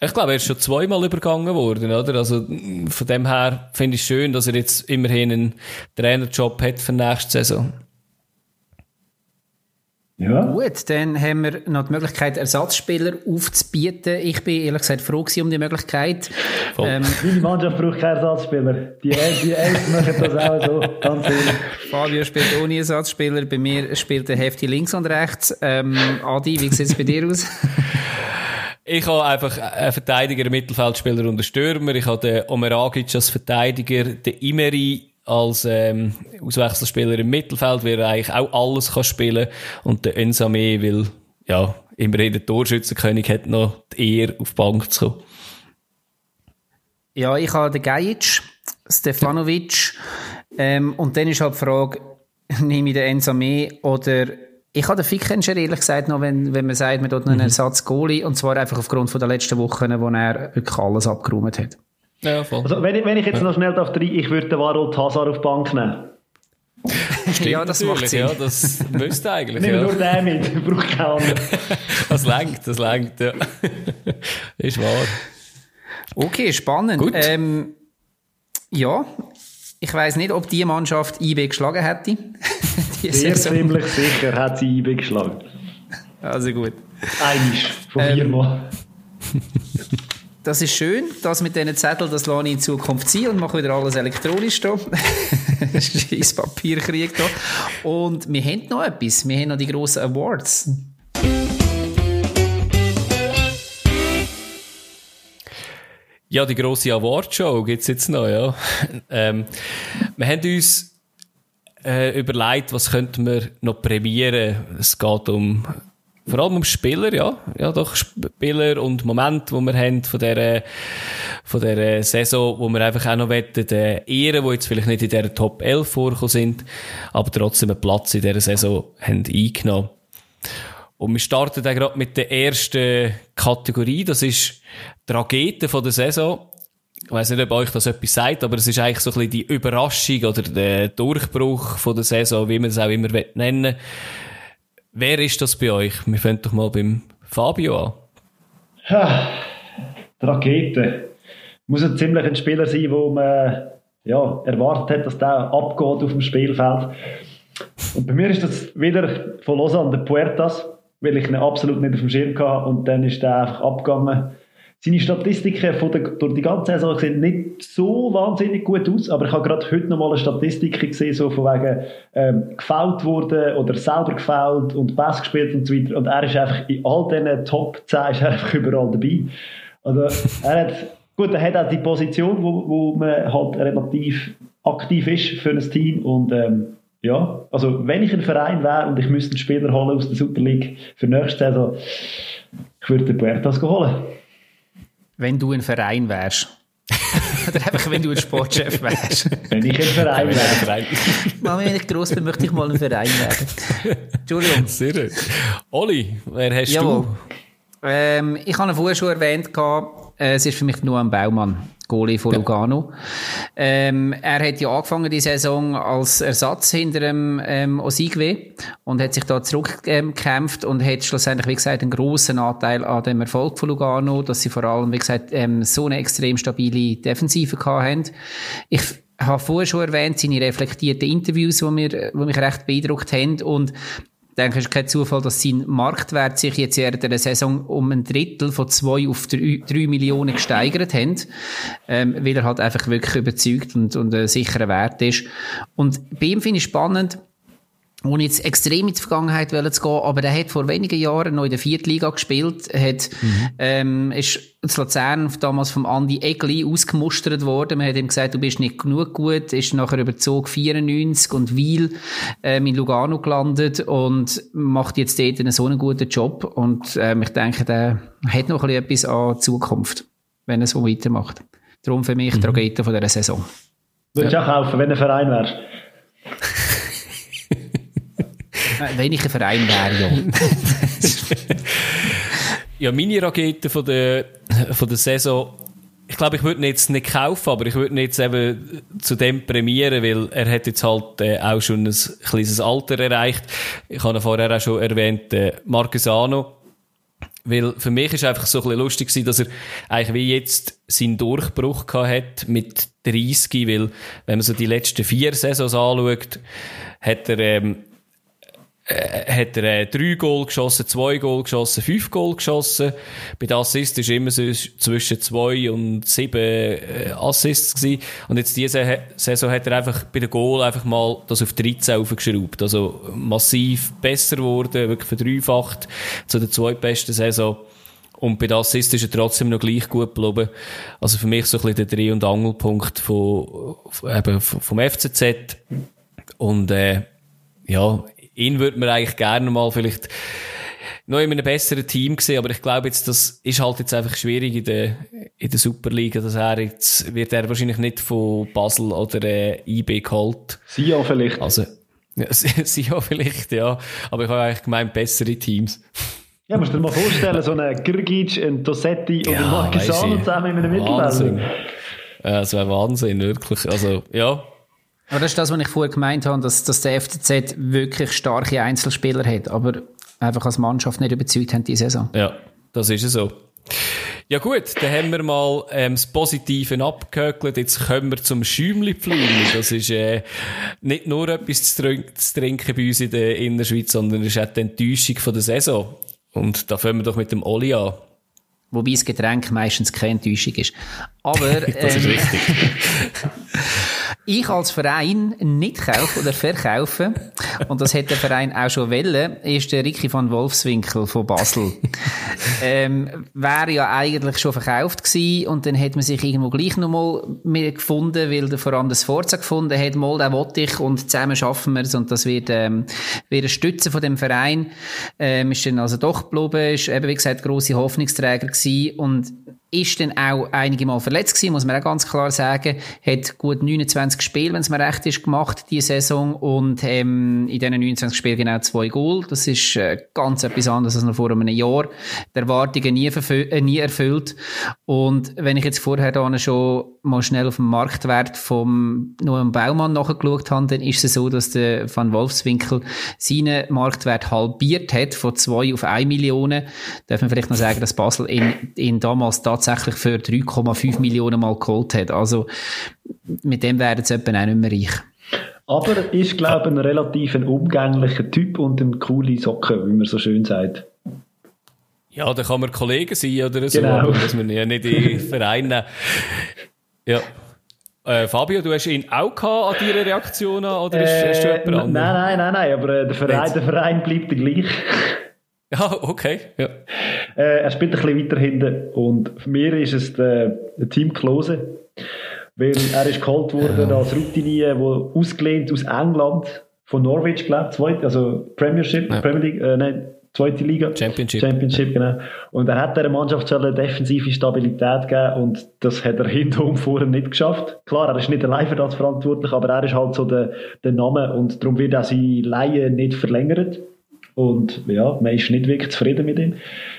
Ich glaube, er ist schon zweimal übergangen worden, oder? Also, von dem her finde ich es schön, dass er jetzt immerhin einen Trainerjob hat für nächste Saison. Ja. Gut, dann haben wir noch die Möglichkeit, Ersatzspieler aufzubieten. Ich bin ehrlich gesagt froh um die Möglichkeit. Ähm, Meine Mannschaft braucht keinen Ersatzspieler. Die, die Elf machen das auch so, ganz ehrlich. Fabio spielt ohne Ersatzspieler. Bei mir spielt der Hefti links und rechts. Ähm, Adi, wie sieht es bei dir aus? Ich habe einfach einen Verteidiger, einen Mittelfeldspieler und einen Stürmer. Ich habe den Omeragic als Verteidiger, den Imeri als ähm, Auswechselspieler im Mittelfeld, weil er eigentlich auch alles kann spielen und der Ensame, weil ja, immerhin der Torschützenkönig hat noch die Ehre, auf die Bank zu kommen. Ja, ich habe den Gajic, Stefanovic ähm, und dann ist halt die Frage, nehme ich den Ensame oder ich habe den Fickenscher ehrlich gesagt noch, wenn, wenn man sagt, man tut einen mhm. Ersatz Goalie und zwar einfach aufgrund von der letzten Wochen, wo er wirklich alles abgeräumt hat. Ja, voll. Also, wenn, ich, wenn ich jetzt ja. noch schnell darf, ich würde den Warol Hazard auf die Bank nehmen. Stimmt ja, das macht Sinn. Ja, das müsste eigentlich. Nimm ja. nur den mit, braucht keinen Das lenkt, das lenkt, ja. Ist wahr. Okay, spannend. Gut. Ähm, ja, ich weiß nicht, ob die Mannschaft IB geschlagen hätte. Sehr ziemlich sicher hat sie IB geschlagen. Also gut. Einisch, von ähm, viermal. Das ist schön. Das mit diesen Zetteln, das lasse ich in Zukunft ziehen und mache wieder alles elektronisch hier. Scheiß Papierkrieg hier. Und wir haben noch etwas. Wir haben noch die grossen Awards. Ja, die grosse Awardshow gibt es jetzt noch, ja. ähm, wir haben uns äh, überlegt, was könnten wir noch prämieren. Es geht um vor allem um Spieler, ja. Ja, doch Spieler und Momente, die wir haben von dieser, von dieser Saison, wo wir einfach auch noch wettet, äh, ehren, die jetzt vielleicht nicht in dieser Top 11 vorgekommen sind, aber trotzdem einen Platz in dieser Saison haben eingenommen. Und wir starten dann gerade mit der ersten Kategorie, das ist die Tragete von der Saison. Ich weiss nicht, ob euch das etwas sagt, aber es ist eigentlich so ein bisschen die Überraschung oder der Durchbruch von der Saison, wie man es auch immer nennen will Wer ist das bei euch? Wir fangen doch mal beim Fabio an. Ja, die Rakete. Muss ein ziemlich ein Spieler sein, wo man ja, erwartet hat, dass der abgeht auf dem Spielfeld. Und bei mir ist das wieder von Lausanne der Puertas, weil ich ihn absolut nicht auf dem Schirm hatte und dann ist der einfach abgegangen seine Statistiken von der, durch die ganze Saison sehen nicht so wahnsinnig gut aus, aber ich habe gerade heute noch mal eine Statistik gesehen, so von wegen ähm, gefault wurde oder selber gefault und Pass gespielt und so weiter. Und er ist einfach in all diesen Top 10 ist er einfach überall dabei. Also er hat, gut, er hat auch die Position, wo, wo man halt relativ aktiv ist für ein Team und ähm, ja, also wenn ich ein Verein wäre und ich müsste einen Spieler holen aus der Super League für nächste Saison, ich würde den Puertas holen. Wenn du ein Verein wärst. Oder einfach, wenn du ein Sportchef wärst. wenn ich ein Verein wäre. Mal, wenn ich gross bin, möchte ich mal ein Verein werden. Entschuldigung. Sehr gut. Oli, wer hast Jawohl. du? Ähm, ich habe ihn vorher schon erwähnt, äh, es ist für mich nur ein Baumann. Goalie von Lugano. Ähm, er hat ja angefangen die Saison als Ersatz hinter dem ähm, Osigwe und hat sich da zurückgekämpft ähm, und hat schlussendlich, wie gesagt, einen grossen Anteil an dem Erfolg von Lugano, dass sie vor allem, wie gesagt, ähm, so eine extrem stabile Defensive gehabt haben. Ich habe vorher schon erwähnt, seine reflektierten Interviews, die, mir, die mich recht beeindruckt haben und denke, es ist kein Zufall, dass sein Marktwert sich jetzt während der Saison um ein Drittel von zwei auf drei, drei Millionen gesteigert hat, ähm, weil er halt einfach wirklich überzeugt und, und ein sicherer Wert ist. Und bei ihm finde ich spannend, ohne jetzt extrem in die Vergangenheit zu gehen, aber der hat vor wenigen Jahren noch in der vierten Liga gespielt, hat, mhm. ähm, ist zu Luzern damals vom Andi Egli ausgemustert worden. Man hat ihm gesagt, du bist nicht genug gut, ist nachher über Zug 94 und Wiel ähm, in Lugano gelandet und macht jetzt dort einen so einen guten Job und ähm, ich denke, der hat noch ein bisschen etwas an Zukunft, wenn er so weitermacht. Darum für mich mhm. Tragete von dieser Saison. Würdest du ja. auch kaufen, wenn du ein Verein wärst? Wenn ich ein Verein wäre, ja. ja, meine Rakete von der, von der Saison, ich glaube, ich würde ihn jetzt nicht kaufen, aber ich würde ihn jetzt eben zu dem prämieren, weil er hat jetzt halt äh, auch schon ein kleines Alter erreicht. Ich habe ihn vorher auch schon erwähnt, äh, Marquesano. Weil für mich ist einfach so ein bisschen lustig gewesen, dass er eigentlich wie jetzt seinen Durchbruch gehabt hat mit 30, weil wenn man so die letzten vier Saisons anschaut, hat er ähm, äh, hat er äh, drei Goal geschossen, zwei Goal geschossen, fünf Goal geschossen. Bei den Assists ist immer so zwischen zwei und sieben äh, Assists gewesen. Und jetzt diese Saison hat er einfach bei den Goal einfach mal das auf 13 aufgeschraubt. Also massiv besser geworden, wirklich verdreifacht zu der zweitbesten Saison. Und bei den Assists ist er trotzdem noch gleich gut geblieben. Also für mich so ein bisschen der Dreh- und Angelpunkt von, eben vom FCZ. Und, äh, ja, ihn würde man eigentlich gerne mal vielleicht noch in einem besseren Team sehen, aber ich glaube jetzt, das ist halt jetzt einfach schwierig in der, in der Superliga, dass er jetzt, wird er wahrscheinlich nicht von Basel oder äh, IB geholt. Sion vielleicht. Also, ja, Sion vielleicht, ja. Aber ich habe eigentlich gemeint, bessere Teams. Ja, musst du dir mal vorstellen, so einen Grgic, einen Dossetti und ja, einen Marquesano zusammen in einem Mittelfeld. Ja, das wäre Wahnsinn, wirklich. Also, ja. Aber das ist das, was ich vorher gemeint habe, dass, dass der FCZ wirklich starke Einzelspieler hat, aber einfach als Mannschaft nicht überzeugt haben diese Saison. Ja, das ist es so. Ja gut, dann haben wir mal ähm, das Positive abgehökelt. Jetzt kommen wir zum Schäumli-Pflüli. Das ist äh, nicht nur etwas zu, trinken, zu trinken bei uns in der Innerschweiz, sondern es ist auch die Enttäuschung von der Saison. Und da fangen wir doch mit dem Oli an. Wobei das Getränk meistens keine Enttäuschung ist. Aber, das ist ähm, richtig. ich als Verein nicht kaufe oder verkaufe, und das hätte der Verein auch schon wollen, ist der Ricky van Wolfswinkel von Basel. ähm, wäre ja eigentlich schon verkauft gewesen, und dann hätte man sich irgendwo gleich nochmal mehr gefunden, weil der vor allem das Forza gefunden hat, mal, den wollte ich, und zusammen schaffen wir es, und das wird, ähm, wird eine Stütze von dem Verein, ähm, ist dann also doch geblieben, ist eben, wie gesagt, grosse Hoffnungsträger gewesen, und ist dann auch einige Mal verletzt gewesen, muss man auch ganz klar sagen. Hat gut 29 Spiele, wenn es mir recht ist, gemacht, die Saison. Und ähm, in diesen 29 Spielen genau zwei Goal. Das ist äh, ganz etwas anderes als noch vor einem Jahr. Die Erwartungen nie, äh, nie erfüllt. Und wenn ich jetzt vorher da schon mal schnell auf den Marktwert vom Noam Baumann nachgeschaut habe, dann ist es so, dass der Van Wolfswinkel seinen Marktwert halbiert hat, von zwei auf eine Million. Darf man vielleicht noch sagen, dass Basel ihn, ihn damals da tatsächlich für 3,5 Millionen Mal geholt hat. Also mit dem werden sie etwa auch nicht mehr reich. Aber ist, glaube ich, ein relativ ein umgänglicher Typ und ein coole Socke, wie man so schön sagt. Ja, da kann man Kollegen sein oder so, genau. dass man ja nicht in Vereine. Ja. Äh, Fabio, du hast ihn auch gehabt an deiner Reaktion oder äh, hast du jemand Nein, nein, nein, nein, aber äh, der, Verein, der Verein bleibt der gleich. Ja, okay. Ja. Äh, er spielt ein bisschen weiter hinten und für mich ist es der, der Team Klose, weil er ist geholt worden ja. als Routinier, wo ausgelehnt aus England von Norwich, glaube ich, also Premiership, ja. Premier League, äh, nein, zweite Liga. Championship. Championship, genau. Und er hat der Mannschaft schon eine defensive Stabilität gegeben und das hat er hinter und vorher nicht geschafft. Klar, er ist nicht allein für das verantwortlich, aber er ist halt so der, der Name und darum wird auch seine Laie nicht verlängert. Und ja, man ist nicht wirklich zufrieden mit ihm.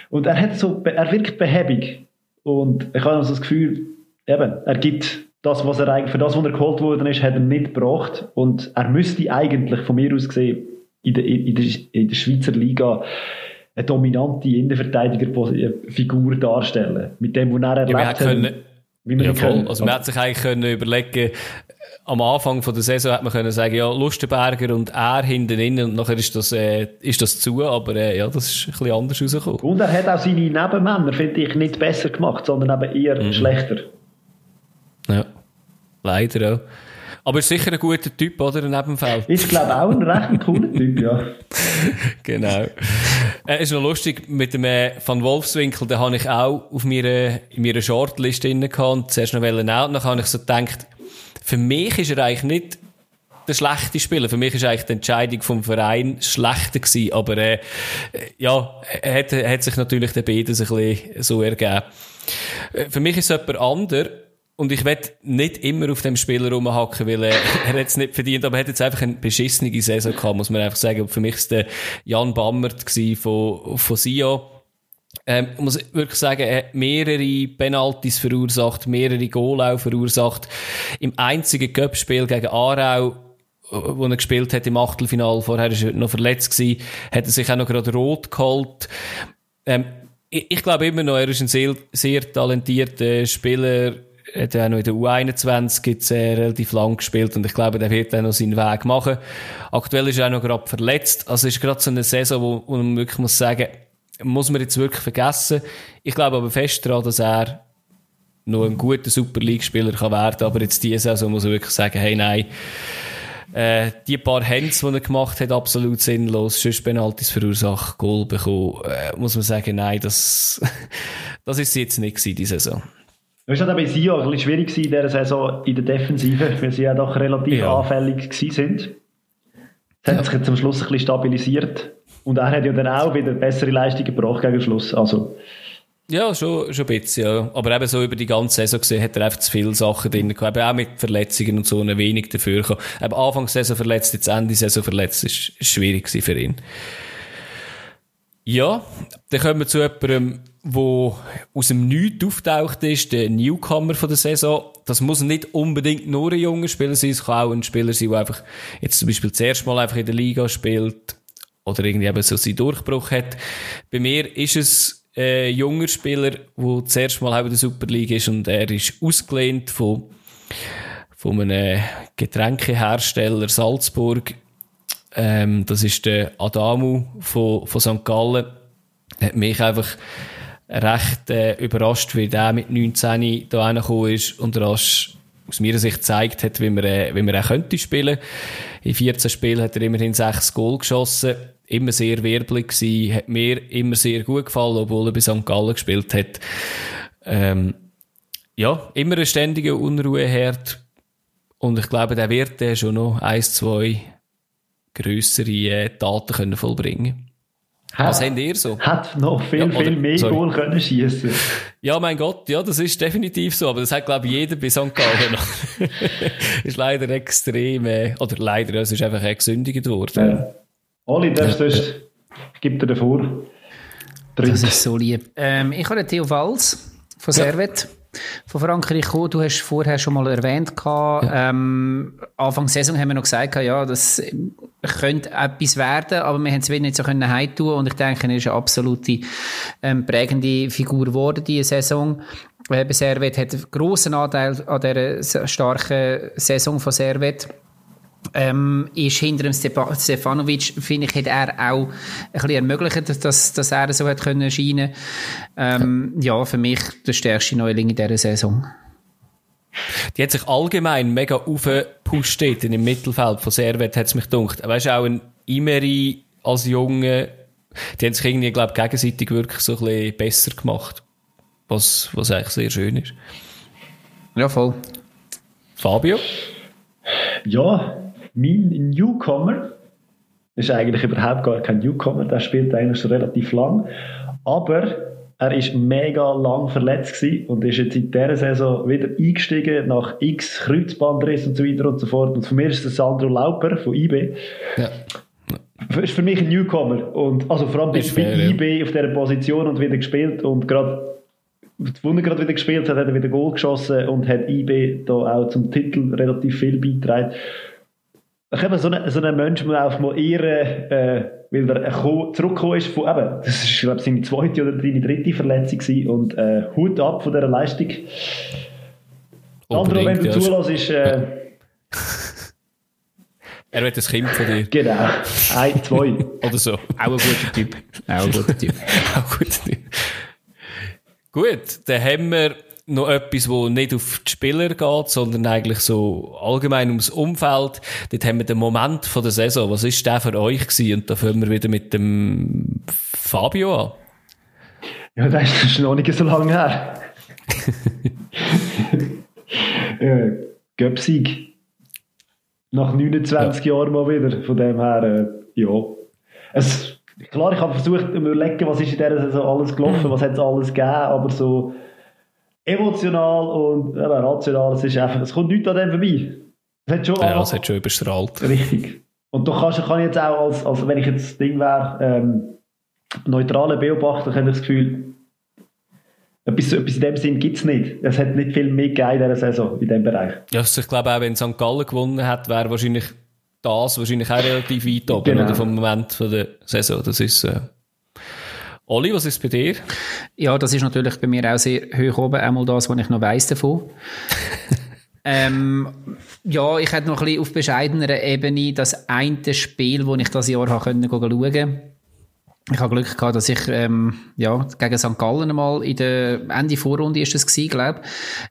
Und er hat so, er wirkt behäbig. Und ich habe so das Gefühl, eben, er gibt das, was er eigentlich, für das, was er geholt worden ist, hat er nicht gebracht. Und er müsste eigentlich von mir aus gesehen in der, in der, in der Schweizer Liga eine dominante Innenverteidigerfigur darstellen. Mit dem, was er erlebt ja, hat. Wie man ja, voll. Also man hat sich eigentlich können überlegen am Anfang von der Saison hat man können sagen, ja, Lustenberger und er hinten innen und nachher ist das, äh, ist das zu, aber äh, ja, das ist ein bisschen anders rausgekommen. Und er hat auch seine Nebenmänner, finde ich, nicht besser gemacht, sondern eben eher mhm. schlechter. Ja, leider auch. Aber ist sicher ein guter Typ, oder? Nebenfeld. Ist, glaube auch ein recht cooler Typ, ja. genau. Äh, ist noch lustig, mit dem äh, Van Wolfswinkel, den habe ich auch auf meiner, in meiner Shortlist drin gehabt und zuerst noch wollen auch. Dann habe ich so gedacht, für mich ist er eigentlich nicht der schlechte Spieler. Für mich ist eigentlich die Entscheidung vom Verein schlechter gewesen. Aber äh, ja, er hat, hat sich natürlich der beides ein bisschen so ergeben. Äh, für mich ist es jemand anderes, und ich will nicht immer auf dem Spieler rumhacken, weil er, er hat es nicht verdient, aber er hat jetzt einfach eine beschissene Saison gehabt, muss man einfach sagen. Für mich ist der Jan Bammert von, von Sio. Ähm, muss ich wirklich sagen, er hat mehrere Penalties verursacht, mehrere Goal auch verursacht. Im einzigen Cup-Spiel gegen Aarau, wo er gespielt hat im Achtelfinal, vorher war er noch verletzt gewesen, hat er sich auch noch gerade rot geholt. Ähm, ich, ich glaube immer noch, er ist ein sehr, sehr talentierter Spieler, hat ja auch noch in der U21 jetzt, äh, relativ lang gespielt und ich glaube, der wird dann noch seinen Weg machen. Aktuell ist er auch noch gerade verletzt. Also ist gerade so eine Saison, wo, wo man wirklich muss sagen, muss man jetzt wirklich vergessen. Ich glaube aber fest daran, dass er noch ein guter Super League-Spieler kann werden, aber jetzt diese Saison muss er wirklich sagen, hey, nein, äh, die paar Hands, die er gemacht hat, absolut sinnlos. Sonst Penalties verursacht, Goal bekommen, äh, muss man sagen, nein, das, das ist jetzt nicht gewesen, die Saison. Es war bei Sio ein bisschen schwierig in dieser Saison in der Defensive, weil sie ja doch relativ ja. anfällig sind. Das hat ja. sich jetzt am Schluss ein bisschen stabilisiert. Und er hat ja dann auch wieder bessere Leistungen gebracht gegen Schluss. Also, ja, schon, schon ein bisschen, ja. Aber eben so über die ganze Saison gesehen hat er einfach zu viele Sachen drin gehabt. Eben auch mit Verletzungen und so ein wenig dafür gekommen. Eben Anfang Saison verletzt, jetzt Ende Saison verletzt, ist, schwierig für ihn. Ja, dann kommen wir zu jemandem, der aus dem Nichts auftaucht ist, der Newcomer von der Saison. Das muss nicht unbedingt nur ein junger Spieler sein, es kann auch ein Spieler sein, der einfach jetzt zum Beispiel zuerst mal einfach in der Liga spielt oder irgendwie eben so seinen Durchbruch hat. Bei mir ist es ein junger Spieler, der zuerst mal in der Superliga ist und er ist ausgelehnt von, von einem Getränkehersteller Salzburg ähm, das ist der Adamu von, von St. Gallen. Hat mich einfach recht äh, überrascht, wie der mit 19 da reingekommen ist und rasch aus meiner Sicht gezeigt hat, wie man, äh, wie man auch könnte spielen. In 14 Spielen hat er immerhin 6 Goal geschossen. Immer sehr wirbelig gewesen. Hat mir immer sehr gut gefallen, obwohl er bei St. Gallen gespielt hat. Ähm, ja, immer eine ständige Unruheherd. Und ich glaube, der wird der schon noch 1, 2 grössere äh, Taten können vollbringen hat, Was habt ihr so? Hat noch viel, ja, viel mehr sorry. Goal können schießen. Ja, mein Gott, ja, das ist definitiv so. Aber das hat, glaube ich, jeder bei St. Gallen noch. ist leider extrem, äh, oder leider, es ist einfach gesündigt worden. Ja. Oli, darfst ja. du, gib dir davor. Das ist so lieb. Ähm, ich habe Theo Walz von Servet von Frankreich gekommen. Du hast vorher schon mal erwähnt, ja. ähm, Anfang Saison haben wir noch gesagt, ja, das könnte etwas werden, aber wir haben es nicht so können heimtun und ich denke, er ist eine absolute ähm, prägende Figur geworden diese Saison. Äh, Servet hat einen grossen Anteil an dieser starken Saison von Servet ähm, ist hinter dem Stefanovic, finde ich, hat er auch ein bisschen ermöglicht, dass, dass er so hat können erscheinen ähm, ja, für mich der stärkste Neuling in dieser Saison. Die hat sich allgemein mega aufgepusht im Mittelfeld von Servet, hat es mich gedacht. Weißt du, auch ein Imeri als Junge, die haben sich irgendwie, glaube ich, gegenseitig wirklich so ein bisschen besser gemacht. Was, was eigentlich sehr schön ist. Ja, voll. Fabio? Ja, mein Newcomer ist eigentlich überhaupt gar kein Newcomer, der spielt eigentlich schon relativ lang, aber er ist mega lang verletzt gewesen und ist jetzt in dieser Saison wieder eingestiegen nach x Kreuzbandriss und so weiter und so fort. Und von mir ist das Sandro Lauper von IB. Ja. Ist für mich ein Newcomer und also vor allem bei, bei IB auf dieser Position und wieder gespielt und gerade wo er gerade wieder gespielt hat, hat er wieder Goal geschossen und hat IB da auch zum Titel relativ viel beigetragen. Ich habe so einen, so einen Menschen auf mal ehren, äh, weil er zurückgekommen ist von, eben, das ist, glaube ich, seine zweite oder seine dritte Verletzung gewesen und äh, Hut ab von dieser Leistung. Andere, wenn du ja, zulässt, ist, äh, Er wird ein Kind von dir. Genau. Ein, zwei. Oder so. Auch ein guter Typ. Auch ein guter Typ. Auch ein guter Typ. Gut, dann haben wir noch etwas, wo nicht auf die Spieler geht, sondern eigentlich so allgemein ums Umfeld. Dort haben wir den Moment von der Saison. Was ist der für euch gewesen? Und da fangen wir wieder mit dem Fabio an. Ja, das ist schon noch nicht so lange her. äh, Göpsig. Nach 29 ja. Jahren mal wieder. Von dem her, äh, ja. Es, klar, ich habe versucht zu überlegen, was ist in dieser Saison alles gelaufen, was hat es alles gegeben, aber so emotional und äh, rational, es ist einfach, es kommt nichts an dem vorbei. Es hat schon, ja, es hat schon überstrahlt. Richtig. Und du kannst, kann ich jetzt auch, als, als wenn ich jetzt das Ding wäre, ähm, neutraler Beobachter, hätte ich das Gefühl, etwas, etwas in dem Sinn gibt es nicht. Es hat nicht viel mehr gegeben in dieser Saison, in diesem Bereich. Ja, also ich glaube auch, wenn St. Gallen gewonnen hat, wäre wahrscheinlich das wahrscheinlich auch relativ weit oben, genau. oder vom Moment von der Saison. Das ist, äh Oli, was ist bei dir? Ja, das ist natürlich bei mir auch sehr hoch oben, einmal das, was ich noch weiss davon. ähm, ja, ich hätte noch ein bisschen auf bescheidener Ebene das eine Spiel, das ich das Jahr schauen konnte, ich habe Glück gehabt, dass ich ähm, ja, gegen St. Gallen einmal in der Ende Vorrunde ist das gewesen, glaube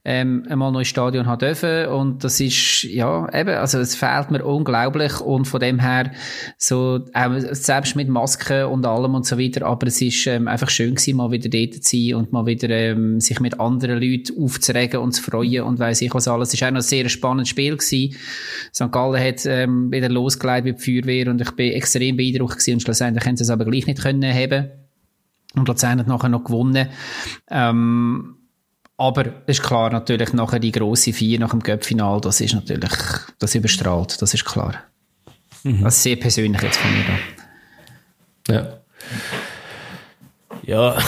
ähm, einmal ins Stadion haben dürfen und das ist ja eben, also es fehlt mir unglaublich und von dem her so äh, selbst mit Masken und allem und so weiter, aber es ist ähm, einfach schön gewesen, mal wieder dort zu sein und mal wieder ähm, sich mit anderen Leuten aufzuregen und zu freuen und weiß ich was alles. Es ist auch noch ein sehr spannendes Spiel gewesen. St. Gallen hat ähm, wieder losgelegt mit Feuerwehr und ich bin extrem beeindruckt gewesen und schlussendlich haben sie es aber gleich nicht können haben. Und hat nachher noch gewonnen. Ähm, aber ist klar, natürlich nachher die grosse Vier nach dem Göppfinal, das ist natürlich, das überstrahlt, das ist klar. Mhm. Das ist sehr persönlich jetzt von mir da. Ja. Ja,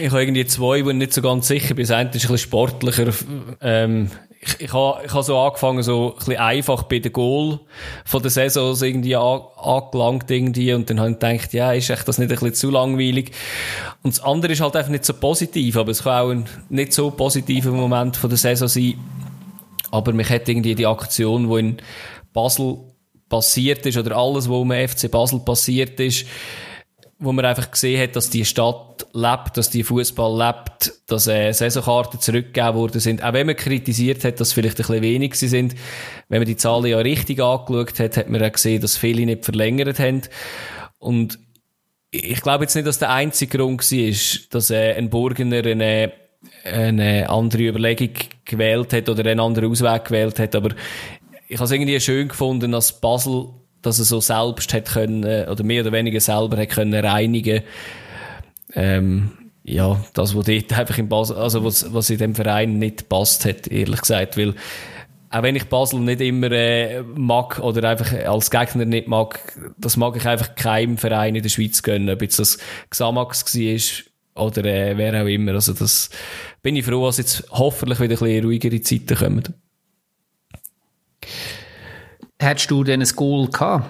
ich habe irgendwie zwei, wo ich nicht so ganz sicher bin. Das eine ist ein bisschen sportlicher. Ähm, ich, ich habe ich ha so angefangen, so ein bisschen einfach bei den Goal von der Saison so irgendwie an, angelangt irgendwie und dann habe ich gedacht, ja, ist echt das nicht ein bisschen zu langweilig? Und das andere ist halt einfach nicht so positiv, aber es kann auch ein nicht so positiver Moment von der Saison sein. Aber mich hat irgendwie die Aktion, die in Basel passiert ist oder alles, was um FC Basel passiert ist, wo man einfach gesehen hat, dass die Stadt lebt, dass die Fußball lebt, dass äh, Saisonkarten zurückgegeben worden sind. Auch wenn man kritisiert hat, dass vielleicht ein bisschen wenig sie sind. Wenn man die Zahlen ja richtig angeschaut hat, hat man auch gesehen, dass viele nicht verlängert haben. Und ich glaube jetzt nicht, dass der einzige Grund war, dass äh, ein Burgener eine, eine andere Überlegung gewählt hat oder einen anderen Ausweg gewählt hat, aber ich habe es irgendwie schön gefunden, dass Basel dass er so selbst hat können, oder mehr oder weniger selber hat können reinigen, ähm, ja, das, was dort einfach in Basel, also was, was in dem Verein nicht passt hat, ehrlich gesagt, weil, auch wenn ich Basel nicht immer äh, mag oder einfach als Gegner nicht mag, das mag ich einfach keinem Verein in der Schweiz gönnen, ob jetzt das Xamax war oder äh, wer auch immer. Also das bin ich froh, dass jetzt hoffentlich wieder ein bisschen ruhigere Zeiten kommen. Hättest du denn ein Goal gehabt?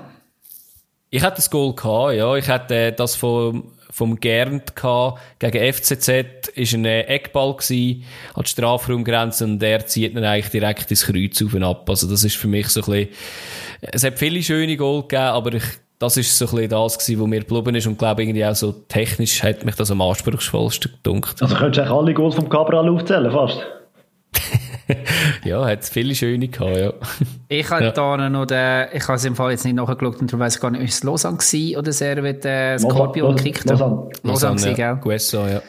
Ich hatte ein Goal gehabt, ja. Ich hatte das vom, vom Gernt gehabt. Gegen FCZ ist ein Eckball gewesen, an die Strafraumgrenze und der zieht dann eigentlich direkt ins Kreuz auf und ab. Also das ist für mich so ein bisschen, es hat viele schöne Goal gegeben, aber ich, das ist so ein bisschen das gewesen, was mir geblieben ist und glaube irgendwie auch so technisch hat mich das am anspruchsvollsten gedunkt. Also könntest du eigentlich alle Goals vom Cabral aufzählen, fast? ja, hat viele schöne gehabt, ja. Ich habe ja. da noch den, ich habe es im Fall jetzt nicht nachgeschaut und darum weiss ich gar nicht, ist es Lausanne gewesen oder Servet äh, Scorpio gekickt? Lausanne. Lausanne, Lausanne ja. gell? USA, ja.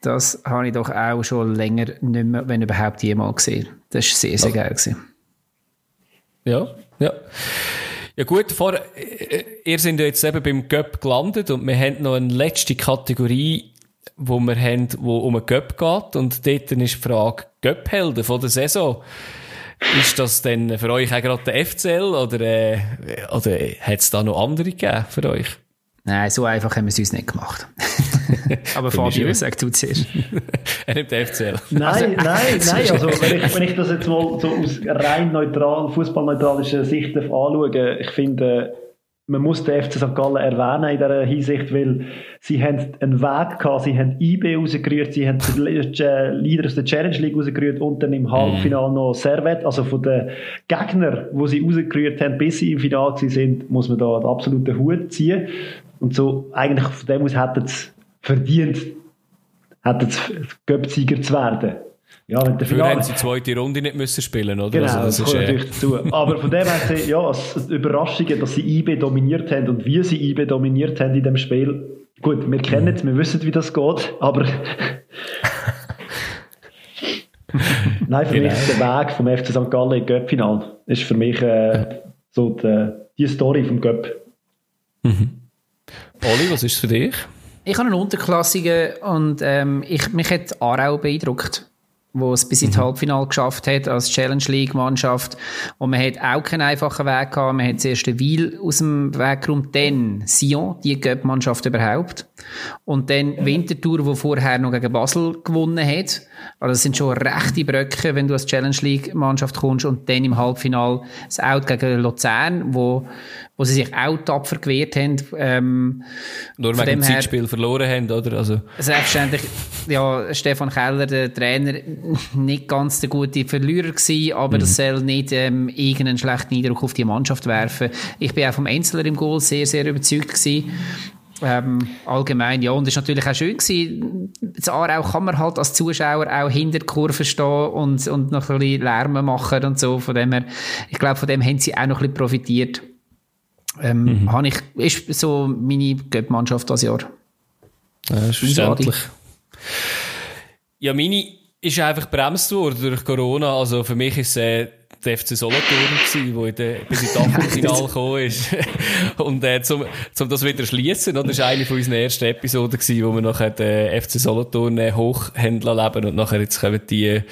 Das habe ich doch auch schon länger nicht mehr, wenn überhaupt jemals gesehen. Das war sehr, sehr geil. Gewesen. Ja, ja. Ja gut, vor, äh, ihr seid ja jetzt eben beim Göpp gelandet und wir haben noch eine letzte Kategorie wo wir haben, wo um einen Göpp geht. Und dort ist die Frage, Göpp-Helden von der Saison. Ist das denn für euch auch gerade der FCL oder, äh, oder hat es da noch andere gegeben für euch? Nein, so einfach haben wir es uns nicht gemacht. Aber Fabio, sag du zuerst. er nimmt den FCL. Nein, also, nein, nein. Also, wenn ich, wenn ich das jetzt mal so aus rein neutral, fußballneutralischer Sicht anschaue, ich finde, man muss den FC St. Gallen erwähnen in dieser Hinsicht, weil sie haben einen Weg gehabt, sie haben IB rausgerührt, sie haben die Leader aus der Challenge League rausgerührt und dann im mhm. Halbfinale noch Servet, also von den Gegnern, wo sie rausgerührt haben, bis sie im Finale sind, muss man da den absoluten Hut ziehen. Und so, eigentlich von dem aus hätten sie verdient, hätten sie Göpsieger zu werden. Ja, wenn der Dafür Finale... haben sie die zweite Runde nicht müssen spielen, oder? Genau, also das, das kommt äh... natürlich dazu. Aber von dem her, ja, die Überraschungen, dass sie IB dominiert haben und wie sie IB dominiert haben in dem Spiel. Gut, wir kennen es, wir wissen, wie das geht, aber... Nein, für genau. mich ist der Weg vom FC St. Gallen in Göpp-Final ist für mich äh, so die, die Story vom Göpp. Mhm. Oli, was ist für dich? Ich habe einen Unterklassigen und ähm, ich, mich hat Aarau beeindruckt wo es bis ins mhm. Halbfinale geschafft hat als Challenge League Mannschaft. Und man hat auch keinen einfachen Weg gehabt. Man hat zuerst den Wiel aus dem Weg geräumt, dann Sion, die Göpp-Mannschaft überhaupt. Und dann Winterthur, wo vorher noch gegen Basel gewonnen hat. Also das sind schon rechte Bröcke, wenn du als Challenge League Mannschaft kommst. Und dann im Halbfinale das Out gegen Luzern, wo wo sie sich auch tapfer gewehrt haben. Ähm, Nur wegen dem Zeitspiel verloren haben, oder? Also. Selbstverständlich, ja, Stefan Keller, der Trainer, nicht ganz der gute Verlierer gewesen, aber mhm. das soll nicht ähm, irgendeinen schlechten Eindruck auf die Mannschaft werfen. Ich bin auch vom Enzler im Goal sehr, sehr überzeugt gewesen. Ähm, allgemein, ja, und es war natürlich auch schön gewesen. Das Aarau kann man halt als Zuschauer auch hinter der Kurve stehen und, und noch ein bisschen Lärm machen und so. Von dem her, ich glaube, von dem haben sie auch noch ein bisschen profitiert. Ähm, mhm. habe ich, ist so meine Göpp-Mannschaft das Jahr. Ja, ist verständlich. Ja, meine ist einfach bremst worden durch Corona. Also für mich ist äh, der FC Solothurn gewesen, wo in der, bis in das Achtelfinale gekommen ist. und äh, zum, zum das wieder schließen, das war eine von unseren ersten Episoden gewesen, wo wir nachher den FC Solothurn äh, hochhändeln leben und nachher jetzt kommen die äh,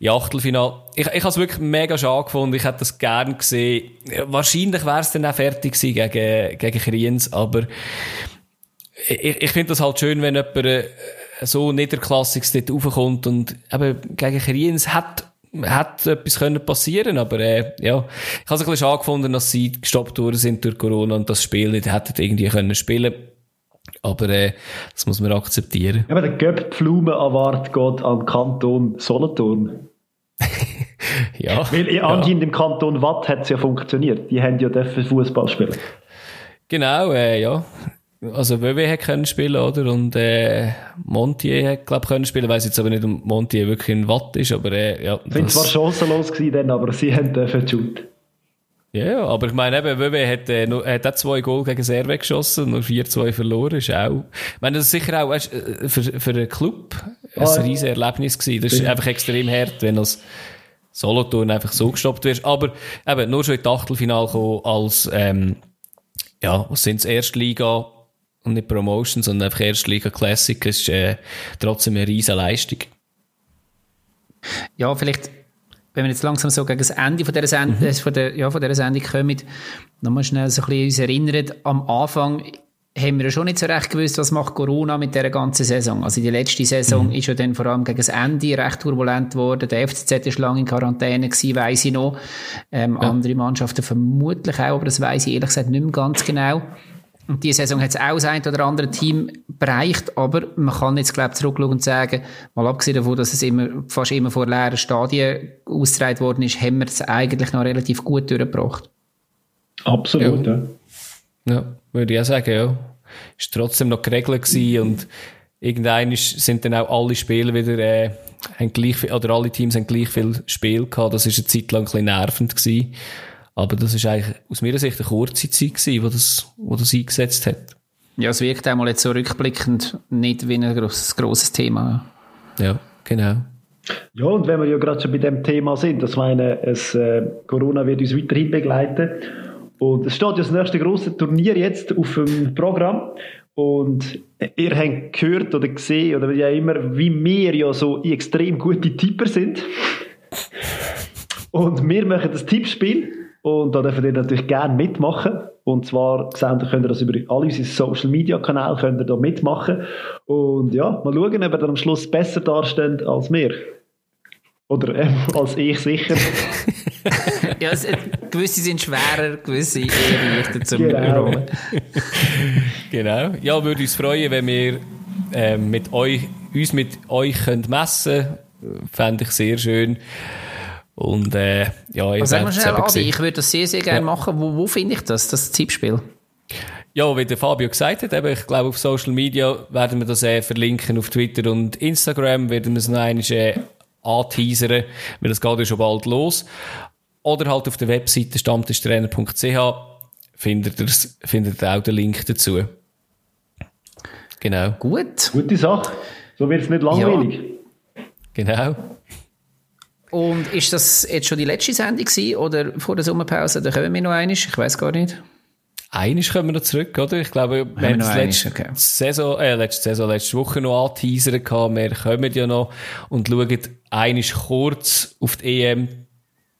in Achtelfinale. Ich, ich habe es wirklich mega schade gefunden, ich hätte das gern gesehen. Wahrscheinlich wäre es dann auch fertig gewesen gegen, gegen Kriens, aber ich, ich finde das halt schön, wenn jemand äh, so Niederklassiges dort raufkommt und eben gegen Kriens hat hat etwas können passieren aber äh, ja, ich habe es ein bisschen schade gefunden, dass sie gestoppt worden sind durch Corona und das Spiel nicht hätten irgendwie können spielen aber äh, das muss man akzeptieren. Ja, aber der Göpp-Pflume Award geht am Kanton Solothurn. ja. Weil ja. anscheinend im Kanton Watt hat es ja funktioniert. Die haben ja dürfen Fußball spielen. Genau, äh, ja. Also WW hat können spielen, oder? Und äh, Montier hat, glaube ich, können spielen. Ich weiss jetzt aber nicht, ob Montier wirklich ein Watt ist, aber äh, ja. Sind zwar chancenlos gewesen dann, aber sie haben dürfen shoot. Ja, ja, aber ich meine eben, WW hat, äh, nur, hat auch zwei Goal gegen Serve geschossen, nur 4-2 verloren, ist auch, ich meine, das ist sicher auch, weißt, äh, für, für einen Club ein ah, riesiges Erlebnis gewesen. Das ist einfach extrem hart, wenn das Solothurn einfach so gestoppt wird. Aber eben, nur schon in die Achtelfinale kommen als, ähm, ja, was sind es, Erstliga, und nicht Promotion, sondern einfach Erstliga Classic ist äh, trotzdem eine riesige Leistung. Ja, vielleicht, wenn wir jetzt langsam so gegen das Ende von dieser, Send mhm. Äh, von der, ja, von dieser Sendung kommen, nochmal schnell so ein bisschen uns erinnern, am Anfang haben wir ja schon nicht so recht gewusst, was macht Corona mit dieser ganzen Saison. Also die letzte Saison mhm. ist ja dann vor allem gegen das Ende recht turbulent geworden. Der FCZ ist lange in Quarantäne gewesen, weiss ich noch. Ähm, ja. Andere Mannschaften vermutlich auch, aber das weiss ich ehrlich gesagt nicht mehr ganz genau. Und diese Saison hat es auch das ein oder andere Team bereicht, aber man kann jetzt, glaube ich, zurückschauen und sagen, mal abgesehen davon, dass es immer, fast immer vor leeren Stadien ausgetragen worden ist, haben wir es eigentlich noch relativ gut durchgebracht. Absolut, ja. Ja, ja würde ich auch sagen, ja. Ist trotzdem noch geregelt gewesen und irgendwann sind dann auch alle Spieler wieder, äh, haben gleich, oder alle Teams haben gleich viel Spiel gehabt. Das ist eine Zeit lang ein bisschen nervend gewesen. Aber das ist eigentlich aus meiner Sicht eine kurze Zeit gewesen, wo das, wo das eingesetzt hat. Ja, es wirkt einmal jetzt so rückblickend nicht wie ein grosses, grosses Thema. Ja, genau. Ja, und wenn wir ja gerade schon bei dem Thema sind, das meine, es, äh, Corona wird uns weiterhin begleiten. Und es steht ja das nächste große Turnier jetzt auf dem Programm. Und ihr habt gehört oder gesehen, oder ja immer, wie wir ja so extrem gute Tipper sind. Und wir machen das Tippspiel. Und da dürft ihr natürlich gerne mitmachen. Und zwar könnt ihr das über alle unsere Social Media Kanäle könnt ihr da mitmachen. Und ja, mal schauen, ob ihr dann am Schluss besser dastehen als wir. Oder äh, als ich sicher. ja, es, gewisse sind schwerer, gewisse eher leichter zum genau. genau. Ja, würde uns freuen, wenn wir äh, mit euch, uns mit euch könnt messen können. Fände ich sehr schön. Und äh, ja, ich sag mal schnell, Adi, ich würde das sehr, sehr gerne ja. machen. Wo, wo finde ich das, das Tippspiel? Ja, wie der Fabio gesagt hat, eben, ich glaube, auf Social Media werden wir das äh, verlinken, auf Twitter und Instagram werden wir es noch einmal äh, anteasern, weil es geht ja schon bald los. Oder halt auf der Webseite stammtischtrainer.ch findet ihr, findet ihr auch den Link dazu. Genau. Gut. Gute Sache. So wird es nicht langweilig. Ja. Genau. Und ist das jetzt schon die letzte Sendung gewesen, oder vor der Sommerpause? Da kommen wir noch einisch. Ich weiß gar nicht. Einisch kommen wir noch zurück, oder? Ich glaube, wir haben das letzte, okay. Saison, äh, letzte Saison, letzte Woche noch anteasern gehabt. Wir kommen ja noch und schauen einisch kurz auf die EM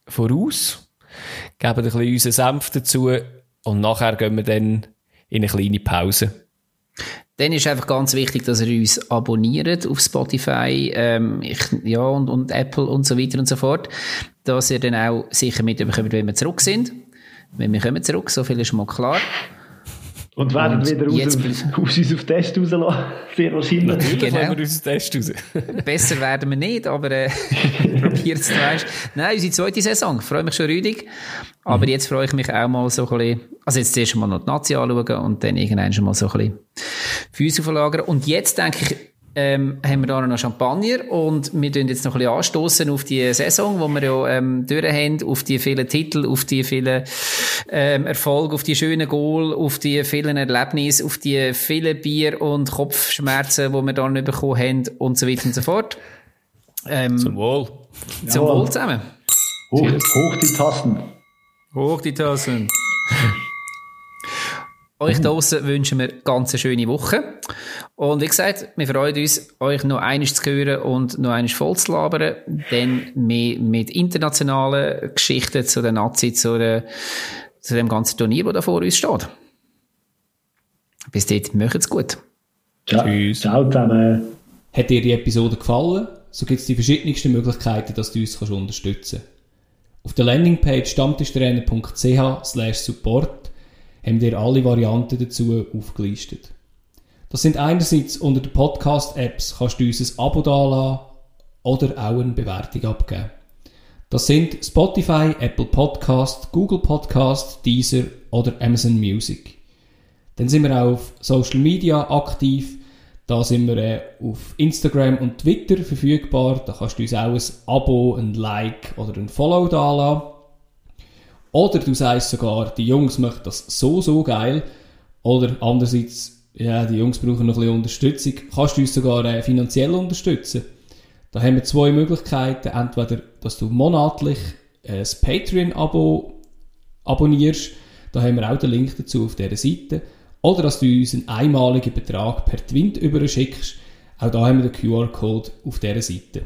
voraus. Geben ein bisschen unseren Senf dazu und nachher gehen wir dann in eine kleine Pause. Dann ist einfach ganz wichtig, dass ihr uns abonniert auf Spotify, ähm, ich, ja, und, und Apple und so weiter und so fort, dass ihr dann auch sicher mitbekommt, wenn wir zurück sind. Wenn wir kommen zurück, so viel ist mal klar. Und werden und wieder aus, aus uns auf Test rauslassen. Sehr wahrscheinlich. Natürlich genau. wir uns Test raus. Besser werden wir nicht, aber äh, es weißt. Nein, unsere zweite Saison. Ich freue mich schon rüdig. Aber mhm. jetzt freue ich mich auch mal so ein bisschen, also jetzt zuerst mal noch die Nazi anschauen und dann irgendwann schon mal so ein bisschen Füße verlagern. Und jetzt denke ich, ähm, haben wir da noch Champagner und wir tun jetzt noch ein bisschen anstoßen auf die Saison, wo wir ja ähm, durch haben, auf die vielen Titel, auf die vielen ähm, Erfolge, auf die schönen Goal, auf die vielen Erlebnisse, auf die vielen Bier- und Kopfschmerzen, die wir dann bekommen haben und so weiter und so fort. Ähm, zum Wohl. Zum Wohl zusammen. Hoch, hoch die Tassen. Hoch die Tassen. Euch da draussen wünschen wir ganz eine schöne Woche. Und wie gesagt, wir freuen uns, euch noch einiges zu hören und noch einiges voll zu labern. Dann mehr mit internationalen Geschichten zu den Nazi, zu, der, zu dem ganzen Turnier, das da vor uns steht. Bis dahin, macht's gut. Ciao. Tschüss. Ciao zusammen. Hat dir die Episode gefallen? So gibt es die verschiedensten Möglichkeiten, dass du uns kannst unterstützen kannst. Auf der Landingpage stammtischtrainer.ch support haben wir alle Varianten dazu aufgelistet. Das sind einerseits unter den Podcast-Apps kannst du uns ein Abo dalassen oder auch eine Bewertung abgeben. Das sind Spotify, Apple Podcast, Google Podcast, Deezer oder Amazon Music. Dann sind wir auch auf Social Media aktiv. Da sind wir äh, auf Instagram und Twitter verfügbar. Da kannst du uns auch ein Abo, ein Like oder ein Follow dalassen. Oder du sagst sogar, die Jungs möchten das so, so geil. Oder andererseits, ja, die Jungs brauchen noch ein bisschen Unterstützung. Kannst du uns sogar äh, finanziell unterstützen. Da haben wir zwei Möglichkeiten. Entweder, dass du monatlich äh, ein Patreon-Abo abonnierst. Da haben wir auch den Link dazu auf dieser Seite. Oder dass du uns einen einmaligen Betrag per Twint überschickst. Auch da haben wir den QR-Code auf dieser Seite.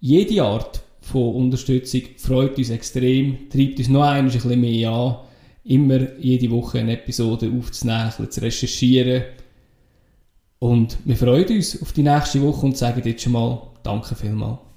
Jede Art von Unterstützung freut uns extrem, treibt uns noch ein bisschen mehr an, immer jede Woche eine Episode aufzunehmen, zu recherchieren. Und wir freuen uns auf die nächste Woche und sagen jetzt schon mal Danke vielmals.